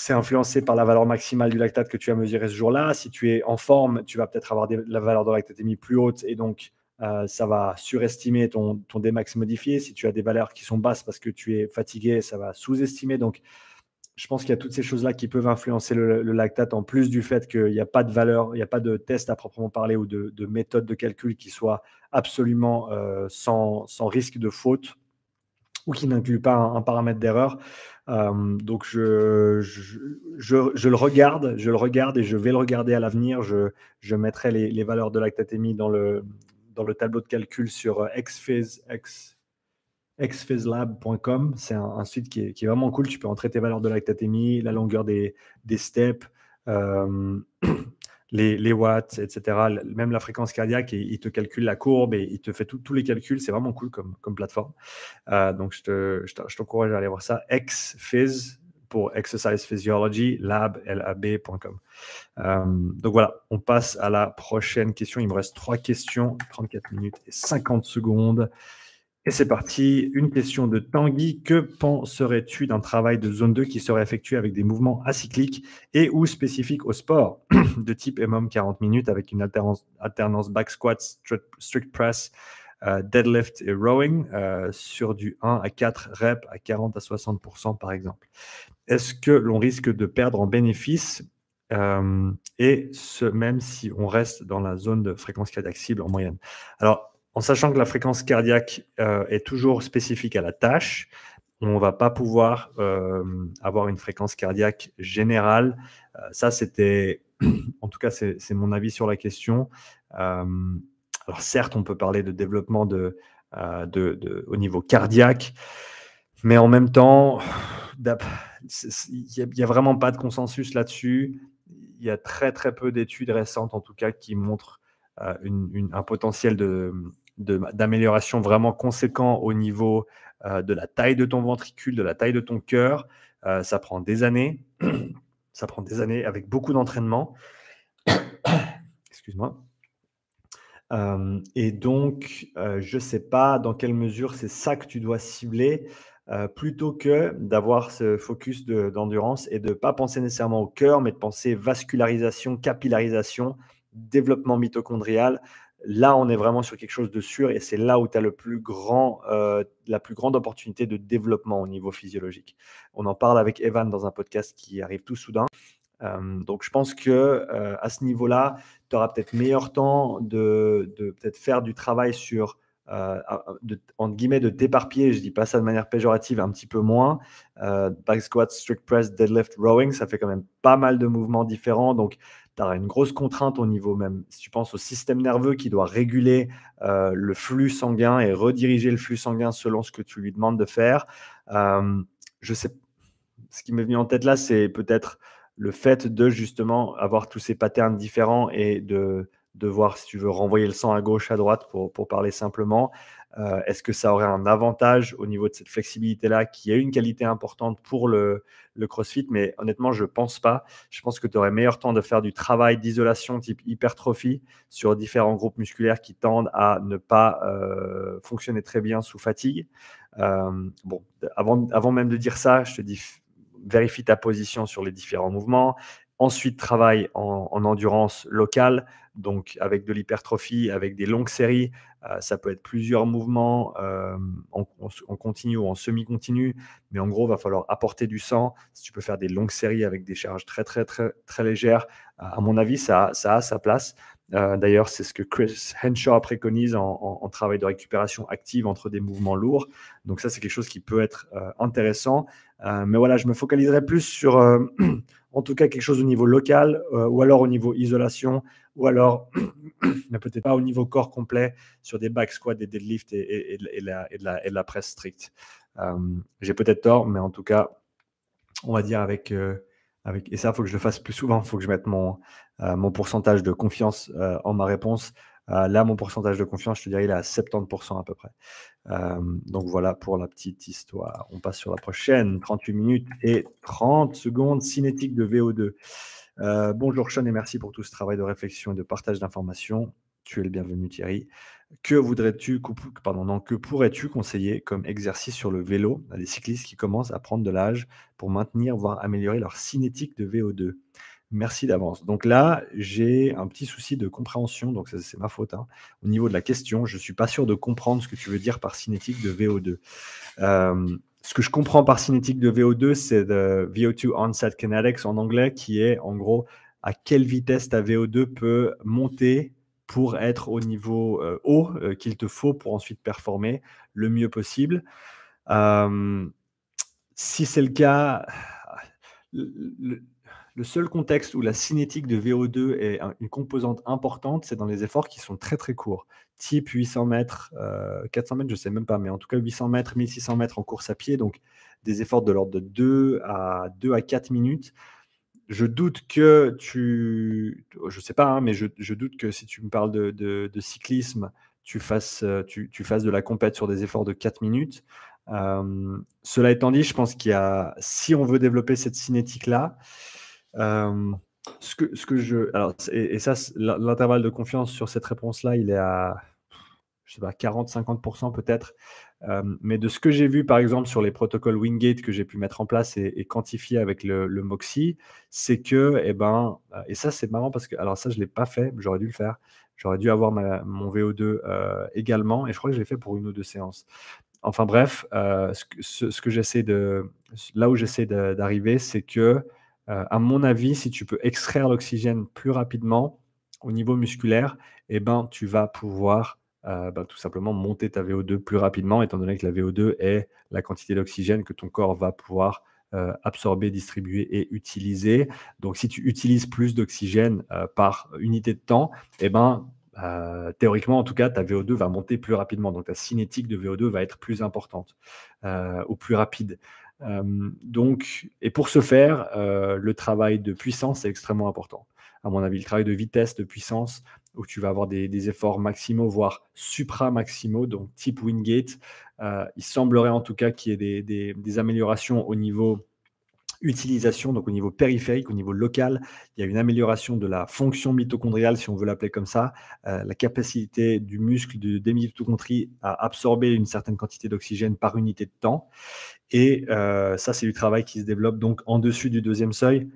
influencé par la valeur maximale du lactate que tu as mesuré ce jour-là. Si tu es en forme, tu vas peut-être avoir la valeur de lactatémie plus haute et donc euh, ça va surestimer ton, ton Dmax modifié. Si tu as des valeurs qui sont basses parce que tu es fatigué, ça va sous-estimer. Donc, je pense qu'il y a toutes ces choses-là qui peuvent influencer le, lactate, en plus du fait qu'il n'y a pas de valeur, il n'y a pas de test à proprement parler ou de, méthode de calcul qui soit absolument euh, sans, risque de faute ou qui n'inclut pas un, paramètre d'erreur. Euh, donc je, le regarde, je le regarde et je vais le regarder à l'avenir. Je, mettrai les, valeurs de lactatémie dans le, dans le tableau de calcul sur XFIS, X, xphaselab.com. C'est un, site qui est, vraiment cool. Tu peux entrer tes valeurs de lactatémie, la longueur des, steps, euh, les, watts, etc. Même la fréquence cardiaque, il te calcule la courbe et il te fait tous les calculs. C'est vraiment cool comme, plateforme. Euh, donc, je t'encourage à aller voir ça. xphys pour Exercise Physiology, lab, lab.com. Euh, donc voilà, on passe à la prochaine question. Il me reste trois questions, 34 minutes et 50 secondes. Et c'est parti. Une question de Tanguy. Que penserais-tu d'un travail de zone 2 qui serait effectué avec des mouvements acycliques et ou spécifiques au sport de type MM 40 minutes avec une alternance, back squat, strict press, euh, deadlift et rowing euh, sur du 1 à 4 reps à 40 à 60% par exemple Est-ce que l'on risque de perdre en bénéfice euh, et ce même si on reste dans la zone de fréquence cardiaque cible en moyenne? Alors, en sachant que la fréquence cardiaque euh, est toujours spécifique à la tâche, on ne va pas pouvoir euh, avoir une fréquence cardiaque générale. Euh, ça, c'était, en tout cas, c'est mon avis sur la question. alors certes, on peut parler de développement de, au niveau cardiaque, mais en même temps, il n'y a, vraiment pas de consensus là-dessus. Il y a très très peu d'études récentes, en tout cas, qui montrent un potentiel de, d'amélioration vraiment conséquent au niveau euh, de la taille de ton ventricule, de la taille de ton cœur. Euh, ça prend des années. ça prend des années avec beaucoup d'entraînement. Excuse-moi. Euh, et donc, je ne sais pas dans quelle mesure c'est ça que tu dois cibler. plutôt que d'avoir ce focus d'endurance et de ne pas penser nécessairement au cœur, mais de penser vascularisation, capillarisation, développement mitochondrial, Là, on est vraiment sur quelque chose de sûr et c'est là où tu as le plus grand, euh, la plus grande opportunité de développement au niveau physiologique. On en parle avec Evan dans un podcast qui arrive tout soudain. Euh, donc, je pense que euh, à ce niveau-là, tu auras peut-être meilleur temps de, peut-être faire du travail sur de, entre guillemets, de t'éparpiller, je dis pas ça de manière péjorative, un petit peu moins. back squat, strict press, deadlift, rowing, ça fait quand même pas mal de mouvements différents. Donc, tu as une grosse contrainte au niveau même, si tu penses au système nerveux qui doit réguler euh, le flux sanguin et rediriger le flux sanguin selon ce que tu lui demandes de faire. Euh, je sais, ce qui m'est venu en tête là, c'est peut-être le fait de justement avoir tous ces patterns différents et de devoir, si tu veux, renvoyer le sang à gauche, à droite pour, pour parler simplement. Euh, est-ce que ça aurait un avantage au niveau de cette flexibilité-là qui a une qualité importante pour le, CrossFit? Mais honnêtement, je ne pense pas. Je pense que tu aurais meilleur temps de faire du travail d'isolation type hypertrophie sur différents groupes musculaires qui tendent à ne pas euh, fonctionner très bien sous fatigue. Euh, bon, avant même de dire ça, je te dis vérifie ta position sur les différents mouvements. Ensuite, travaille en, endurance locale, donc avec de l'hypertrophie, avec des longues séries. Euh, ça peut être plusieurs mouvements euh, en, continu ou en semi-continu, mais en gros, il va falloir apporter du sang. Si tu peux faire des longues séries avec des charges très, très, très, très légères, à mon avis, ça, a sa place. Euh, d'ailleurs, c'est ce que Chris Henshaw préconise en, travail de récupération active entre des mouvements lourds. Donc ça, c'est quelque chose qui peut être intéressant. mais voilà, je me focaliserai plus sur en tout cas quelque chose au niveau local, euh, ou alors au niveau isolation, ou alors, mais peut-être pas au niveau corps complet, sur des back squats, des deadlifts et, et, la, de, la, presse stricte. Euh, j'ai peut-être tort, mais en tout cas, on va dire avec, euh, avec et ça, il faut que je le fasse plus souvent, il faut que je mette mon, mon pourcentage de confiance en ma réponse. Là, mon pourcentage de confiance, je te dirais, il est à 70% à peu près. Euh, donc voilà pour la petite histoire. On passe sur la prochaine, 38 minutes et 30 secondes, cinétique de VO2. Euh, bonjour Sean et merci pour tout ce travail de réflexion et de partage d'informations. Tu es le bienvenu Thierry. Que voudrais-tu, que pourrais-tu conseiller comme exercice sur le vélo à des cyclistes qui commencent à prendre de l'âge pour maintenir, voire améliorer leur cinétique de VO2 Merci d'avance. Donc là, j'ai un petit souci de compréhension, donc c'est ma faute, hein. Au niveau de la question, je ne suis pas sûr de comprendre ce que tu veux dire par cinétique de VO2. Euh, ce que je comprends par cinétique de VO2, c'est de VO2 onset kinetics en anglais, qui est en gros à quelle vitesse ta VO2 peut monter pour être au niveau euh, haut euh, qu'il te faut pour ensuite performer le mieux possible. si c'est le cas, seul contexte où la cinétique de VO2 est une composante importante, c'est dans les efforts qui sont très très courts, type 800 mètres, 400 euh, mètres, je ne sais même pas, mais en tout cas 800 mètres, 1600 mètres en course à pied, donc des efforts de l'ordre de 2 à 2 à 4 minutes. Je doute que tu, je sais pas, hein, mais je, doute que si tu me parles de, cyclisme, tu fasses, tu, tu, fasses de la compète sur des efforts de 4 minutes. Euh, cela étant dit, je pense qu'il y a, si on veut développer cette cinétique-là, euh, ce, que, ce que je. Alors, et, ça, l'intervalle de confiance sur cette réponse-là, il est à, je sais pas, 40-50% peut-être. Euh, mais de ce que j'ai vu, par exemple, sur les protocoles Wingate que j'ai pu mettre en place et, quantifier avec le, le Moxie, c'est que, eh ben, euh, et ça, c'est marrant parce que, alors ça, je ne l'ai pas fait, j'aurais dû le faire. J'aurais dû avoir mon VO2 également, et je crois que je l'ai fait pour une ou deux séances. Enfin bref, ce, que j'essaie de, là où j'essaie d'arriver, c'est que euh, à mon avis, si tu peux extraire l'oxygène plus rapidement au niveau musculaire, eh ben, tu vas pouvoir euh, bah, tout simplement monter ta VO2 plus rapidement, étant donné que la VO2 est la quantité d'oxygène que ton corps va pouvoir euh, absorber, distribuer et utiliser. Donc, si tu utilises plus d'oxygène par unité de temps, eh ben, théoriquement, en tout cas, ta VO2 va monter plus rapidement. Donc, ta cinétique de VO2 va être plus importante ou plus rapide donc, et pour ce faire, le travail de puissance est extrêmement important. À mon avis, le travail de vitesse, de puissance, où tu vas avoir des, efforts maximaux, voire supra-maximaux, donc type Wingate. il semblerait en tout cas qu'il y ait des améliorations au niveau utilisation, donc au niveau périphérique, au niveau local, il y a une amélioration de la fonction mitochondriale, si on veut l'appeler comme ça, euh, la capacité du muscle de, des mitochondries à absorber une certaine quantité d'oxygène par unité de temps. Et euh, ça, c'est du travail qui se développe donc en dessus du deuxième seuil,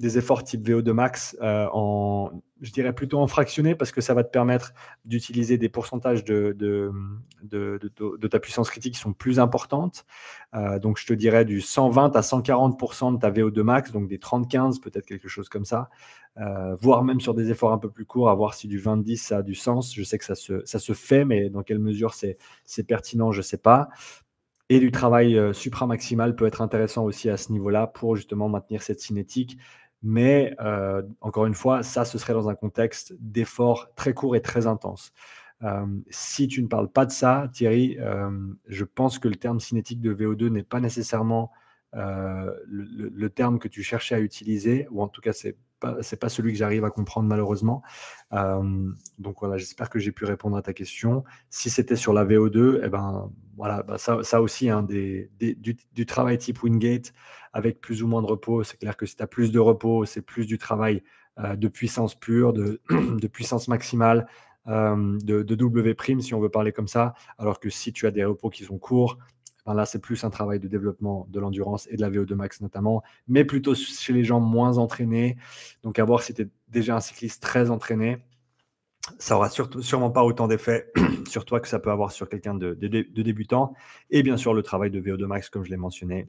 des efforts type VO2 max euh, en, je dirais plutôt en fractionné parce que ça va te permettre d'utiliser des pourcentages de, ta puissance critique qui sont plus importantes. Euh, donc, je te dirais du 120 à 140% de ta VO2 max, donc des 30-15, peut-être quelque chose comme ça, euh, voire même sur des efforts un peu plus courts, à voir si du 20-10 ça a du sens. Je sais que ça se, ça se fait, mais dans quelle mesure c'est pertinent, je ne sais pas. Et du travail supramaximal peut être intéressant aussi à ce niveau-là pour justement maintenir cette cinétique mais euh, encore une fois, ça, ce serait dans un contexte d'effort très court et très intense. Euh, si tu ne parles pas de ça, Thierry, euh, je pense que le terme cinétique de VO2 n'est pas nécessairement le, terme que tu cherchais à utiliser, ou en tout cas, c'est pas, pas celui que j'arrive à comprendre malheureusement. donc voilà, j'espère que j'ai pu répondre à ta question. Si c'était sur la VO2, eh ben voilà, bah, ça, aussi, hein, des, du, travail type Wingate avec plus ou moins de repos. C'est clair que si tu as plus de repos, c'est plus du travail euh, de puissance pure, de, puissance maximale, euh, de, W', si on veut parler comme ça. Alors que si tu as des repos qui sont courts, là, c'est plus un travail de développement de l'endurance et de la VO2 max notamment, mais plutôt chez les gens moins entraînés. Donc, à voir si tu es déjà un cycliste très entraîné ça aura sûrement pas autant d'effet sur toi que ça peut avoir sur quelqu'un de, débutant. Et bien sûr, le travail de VO2 max, comme je l'ai mentionné.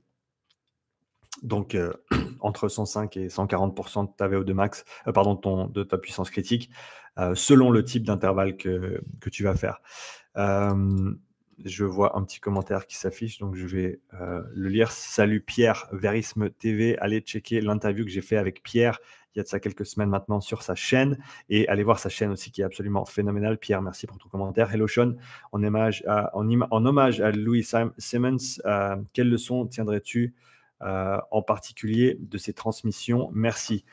Donc, euh, entre 105 et 140% de ta VO2 max, euh, pardon, de ta puissance critique, euh, selon le type d'intervalle que, tu vas faire. Je vois un petit commentaire qui s'affiche, donc je vais le lire. Salut Pierre, Verisme TV. Allez checker l'interview que j'ai fait avec Pierre il y a de ça quelques semaines maintenant sur sa chaîne. Et allez voir sa chaîne aussi qui est absolument phénoménale. Pierre, merci pour ton commentaire. Hello Sean, en hommage à, en, hommage à Louis Simmons, euh, quelle tiendrais-tu euh, en particulier de ces transmissions? Merci.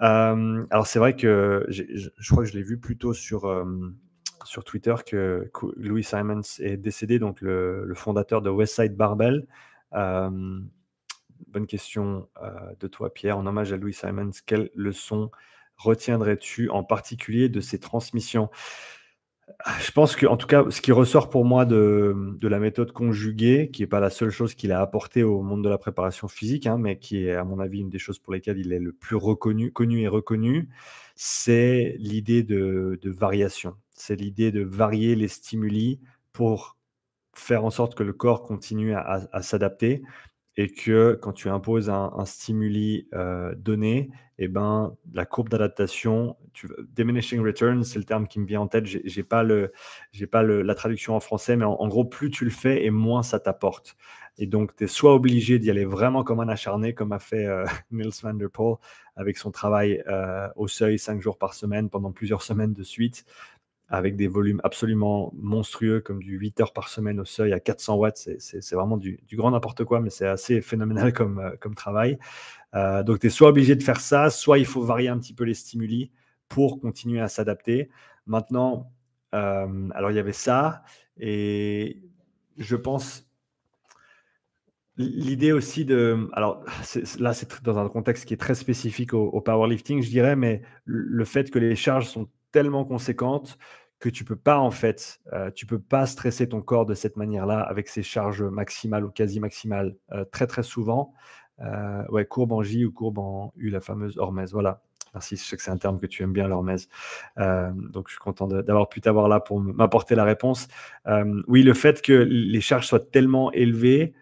Euh, alors c'est vrai que je, crois que je l'ai vu plutôt sur, sur Twitter que, Louis Simons est décédé, donc le, fondateur de Westside Barbell. Bonne question euh, de toi, Pierre. En hommage à Louis Simons, quelle leçon retiendrais-tu en particulier de ces transmissions? Je pense qu'en tout cas, ce qui ressort pour moi de, la méthode conjuguée, qui n'est pas la seule chose qu'il a apporté au monde de la préparation physique, hein, mais qui est, à mon avis, une des choses pour lesquelles il est le plus reconnu, connu et reconnu, c'est l'idée de, variation. C'est l'idée de varier les stimuli pour faire en sorte que le corps continue à s'adapter et que quand tu imposes un, stimuli euh, donné, eh ben, la courbe d'adaptation, diminishing returns, c'est le terme qui me vient en tête, je n'ai pas, le, pas la traduction en français, mais en, gros, plus tu le fais et moins ça t'apporte. Et donc, tu es soit obligé d'y aller vraiment comme un acharné, comme a fait euh, Nils van der Poel avec son travail euh, au seuil cinq jours par semaine pendant plusieurs semaines de suite, avec des volumes absolument monstrueux, comme du 8 heures par semaine au seuil à 400 watts. C'est vraiment du, grand n'importe quoi, mais c'est assez phénoménal comme, euh, comme travail. Euh, donc, tu es soit obligé de faire ça, soit il faut varier un petit peu les stimuli pour continuer à s'adapter. Maintenant, euh, alors il y avait ça, et je pense L'idée aussi de. Alors là, c'est dans un contexte qui est très spécifique au, powerlifting, je dirais, mais le fait que les charges sont tellement conséquentes que tu peux pas en fait, euh, tu peux pas stresser ton corps de cette manière-là avec ces charges maximales ou quasi maximales euh, très très souvent. Euh, ouais, courbe en J ou courbe en U, la fameuse hormèse. Voilà. Merci, je sais que c'est un terme que tu aimes bien, l'hormèse. donc, je suis content d'avoir pu t'avoir là pour m'apporter la réponse. oui, le fait que les charges soient tellement élevées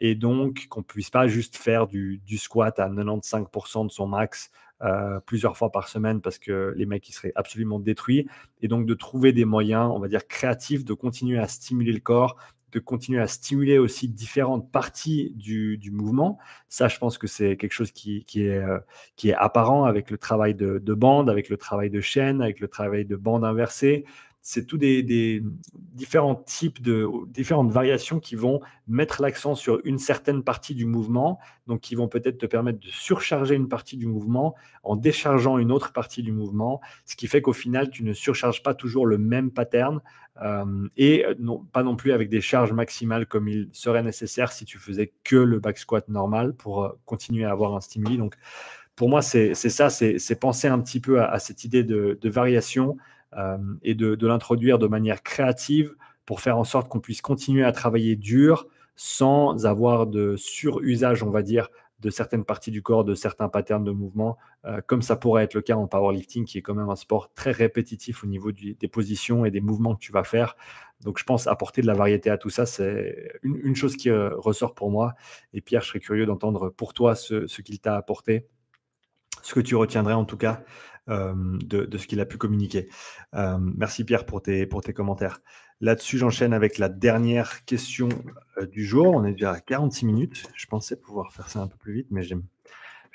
et donc qu'on puisse pas juste faire du, du squat à 95% de son max euh, plusieurs fois par semaine parce que les mecs ils seraient absolument détruits et donc de trouver des moyens on va dire créatifs de continuer à stimuler le corps de continuer à stimuler aussi différentes parties du, mouvement. Ça, je pense que c'est quelque chose qui, est, euh, qui est apparent avec le travail de, de bande, avec le travail de chaîne, avec le travail de bande inversée c'est tous des, différents types de différentes variations qui vont mettre l'accent sur une certaine partie du mouvement, donc qui vont peut-être te permettre de surcharger une partie du mouvement en déchargeant une autre partie du mouvement, ce qui fait qu'au final tu ne surcharges pas toujours le même pattern euh, et non, pas non plus avec des charges maximales comme il serait nécessaire si tu faisais que le back squat normal pour euh, continuer à avoir un stimuli. Donc pour moi c'est ça, c'est penser un petit peu à, cette idée de variation. Euh, et de, l'introduire de manière créative pour faire en sorte qu'on puisse continuer à travailler dur sans avoir de surusage, on va dire, de certaines parties du corps, de certains patterns de mouvement, euh, comme ça pourrait être le cas en powerlifting, qui est quand même un sport très répétitif au niveau des positions et des mouvements que tu vas faire. Donc je pense apporter de la variété à tout ça, c'est une, chose qui euh, ressort pour moi. Et Pierre, je serais curieux d'entendre pour toi ce, ce qu'il t'a apporté, ce que tu retiendrais en tout cas euh, de, ce qu'il a pu communiquer. Euh, merci Pierre pour tes, pour tes commentaires. Là-dessus, j'enchaîne avec la dernière question euh, du jour. On est déjà à 46 minutes. Je pensais pouvoir faire ça un peu plus vite, mais j'aime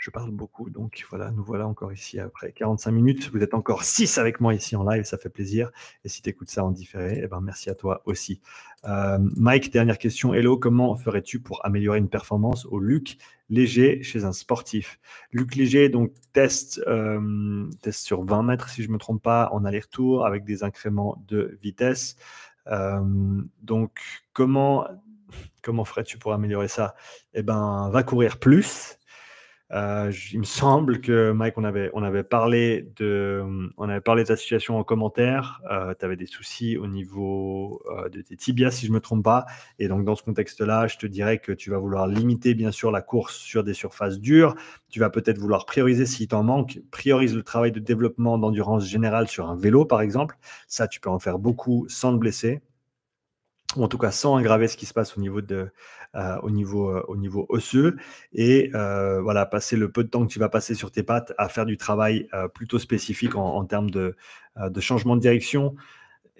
je parle beaucoup. Donc voilà, nous voilà encore ici après 45 minutes. Vous êtes encore 6 avec moi ici en live, ça fait plaisir. Et si tu écoutes ça en différé, eh ben, merci à toi aussi. Euh, Mike, dernière question. Hello, comment ferais-tu pour améliorer une performance au Luc léger chez un sportif? Luc léger, donc test, euh, test sur 20 mètres, si je ne me trompe pas, en aller-retour avec des incréments de vitesse. Euh, donc, comment, comment ferais-tu pour améliorer ça? Eh ben, va courir plus euh, il me semble que Mike, on avait, on avait, parlé, de, on avait parlé de ta situation en commentaire. Euh, tu avais des soucis au niveau euh, de tes tibias, si je ne me trompe pas. Et donc, dans ce contexte-là, je te dirais que tu vas vouloir limiter, bien sûr, la course sur des surfaces dures. Tu vas peut-être vouloir prioriser, s'il t'en manque, priorise le travail de développement d'endurance générale sur un vélo, par exemple. Ça, tu peux en faire beaucoup sans te blesser ou en tout cas sans aggraver ce qui se passe au niveau, euh, euh, osseux, et euh, voilà, passer le peu de temps que tu vas passer sur tes pattes à faire du travail plutôt spécifique en, termes de, changement de direction,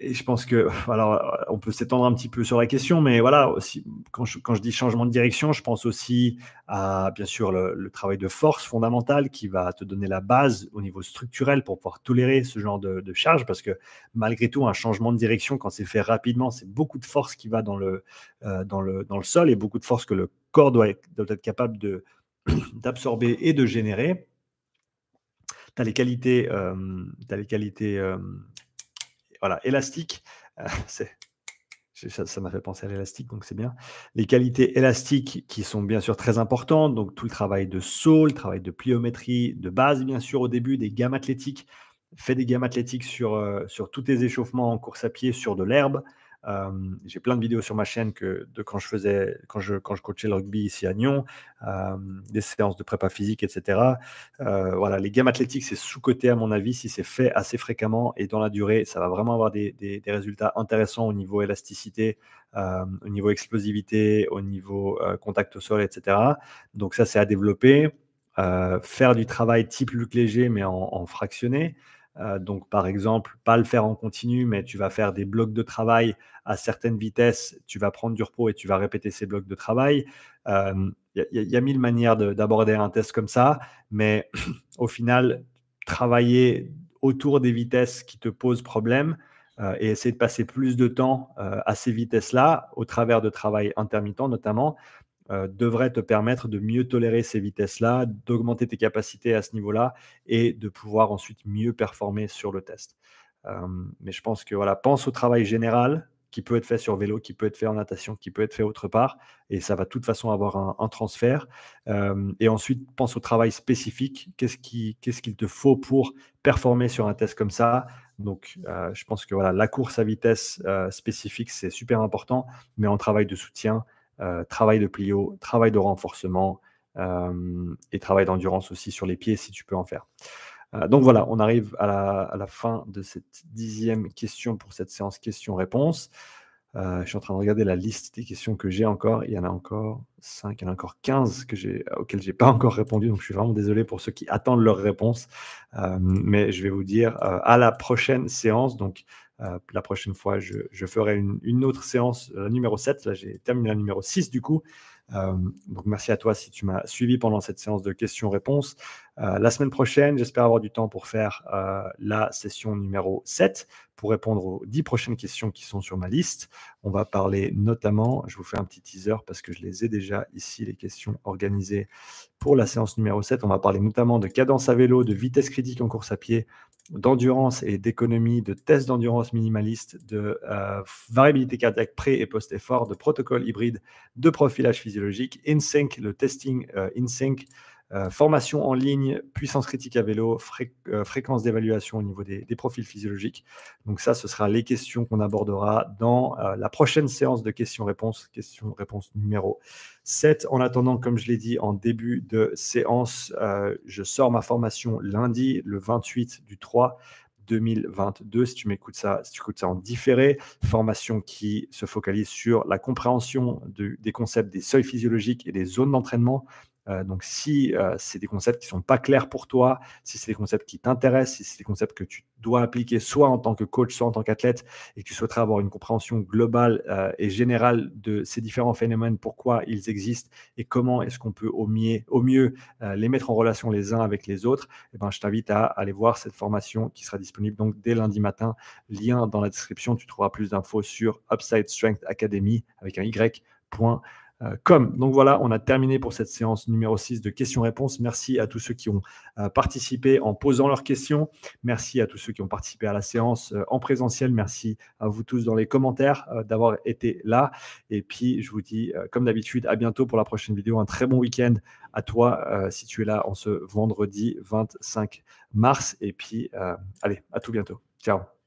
et je pense que, alors, on peut s'étendre un petit peu sur la question, mais voilà, aussi, quand, je, dis changement de direction, je pense aussi à, bien sûr, le, travail de force fondamentale qui va te donner la base au niveau structurel pour pouvoir tolérer ce genre de, charge, parce que malgré tout, un changement de direction, quand c'est fait rapidement, c'est beaucoup de force qui va dans le, euh, dans, le, dans le sol et beaucoup de force que le corps doit être, doit être capable d'absorber et de générer. Tu as les qualités, euh, les qualités euh, voilà, élastique, euh, ça m'a fait penser à l'élastique, donc c'est bien. Les qualités élastiques qui sont bien sûr très importantes, donc tout le travail de saut, le travail de pliométrie, de base bien sûr au début, des gammes athlétiques fais des gammes athlétiques sur, sur tous tes échauffements en course à pied sur de l'herbe. J'ai plein de vidéos sur ma chaîne que, de quand je faisais, quand je, quand je coachais le rugby ici à Nyon, des séances de prépa physique, etc. voilà, les gammes athlétiques, c'est sous-côté à mon avis. Si c'est fait assez fréquemment et dans la durée, ça va vraiment avoir des, des, résultats intéressants au niveau élasticité, au niveau explosivité, au niveau contact au sol, etc. Donc ça, c'est à développer. faire du travail type Luc Léger, mais en fractionné. Euh, donc, par exemple, pas le faire en continu, mais tu vas faire des blocs de travail à certaines vitesses. Tu vas prendre du repos et tu vas répéter ces blocs de travail. Il euh, y, a mille manières d'aborder un test comme ça, mais au final, travailler autour des vitesses qui te posent problème euh, et essayer de passer plus de temps à ces vitesses-là, au travers de travail intermittent notamment, euh, devrait te permettre de mieux tolérer ces vitesses-là, d'augmenter tes capacités à ce niveau-là et de pouvoir ensuite mieux performer sur le test. Euh, mais je pense que voilà, pense au travail général qui peut être fait sur vélo, qui peut être fait en natation, qui peut être fait autre part, et ça va de toute façon avoir un, transfert. Euh, et ensuite, pense au travail spécifique. Qu'est-ce qu'il te faut pour performer sur un test comme ça? Donc, je pense que voilà, la course à vitesse spécifique, c'est super important, mais en travail de soutien, travail de plio, travail de renforcement euh, et travail d'endurance aussi sur les pieds si tu peux en faire. Euh, donc voilà, on arrive à la, fin de cette dixième question pour cette séance questions-réponses. Je suis en train de regarder la liste des questions que j'ai encore. Il y en a encore 5, il y en a encore 15 que auxquelles je n'ai pas encore répondu. Donc je suis vraiment désolé pour ceux qui attendent leur réponse. mais je vais vous dire à la prochaine séance. Donc euh, la prochaine fois, je, ferai une, autre séance, la numéro 7. Là, j'ai terminé la numéro 6 du coup. Euh, donc, merci à toi si tu m'as suivi pendant cette séance de questions-réponses. Euh, la semaine prochaine, j'espère avoir du temps pour faire la session numéro 7 pour répondre aux 10 prochaines questions qui sont sur ma liste. On va parler notamment, je vous fais un petit teaser parce que je les ai déjà ici, les questions organisées pour la séance numéro 7. On va parler notamment de cadence à vélo, de vitesse critique en course à pied, d'endurance et d'économie, de tests d'endurance minimaliste, de euh, variabilité cardiaque pré- et post-effort, de protocole hybride, de profilage physiologique, InSync, le testing euh, InSync, euh, formation en ligne, puissance critique à vélo, euh, fréquence d'évaluation au niveau des, profils physiologiques. Donc ça, ce sera les questions qu'on abordera dans euh, la prochaine séance de questions-réponses, questions-réponses numéro 7. En attendant, comme je l'ai dit en début de séance, je sors ma formation lundi, le 28 du 3. 2022, si tu m'écoutes ça, en différé, formation qui se focalise sur la compréhension des concepts des seuils physiologiques et des zones d'entraînement, euh, donc, si euh, c'est des concepts qui ne sont pas clairs pour toi, si c'est des concepts qui t'intéressent, si c'est des concepts que tu dois appliquer soit en tant que coach, soit en tant qu'athlète, et que tu souhaiterais avoir une compréhension globale euh, et générale de ces différents phénomènes, pourquoi ils existent et comment est-ce qu'on peut au mieux, les mettre en relation les uns avec les autres, eh ben, je t'invite à aller voir cette formation qui sera disponible dès lundi matin. Lien dans la description, tu trouveras plus d'infos sur Upside Strength Academy avec un Y. comme. Donc voilà, on a terminé pour cette séance numéro 6 de questions-réponses. Merci à tous ceux qui ont euh, participé en posant leurs questions. Merci à tous ceux qui ont participé à la séance euh, en présentiel. Merci à vous tous dans les commentaires d'avoir été là. Et puis, je vous dis, comme d'habitude, à bientôt pour la prochaine vidéo. Un très bon week-end à toi si tu es là en ce vendredi 25 mars. Et puis, allez, à tout bientôt. Ciao.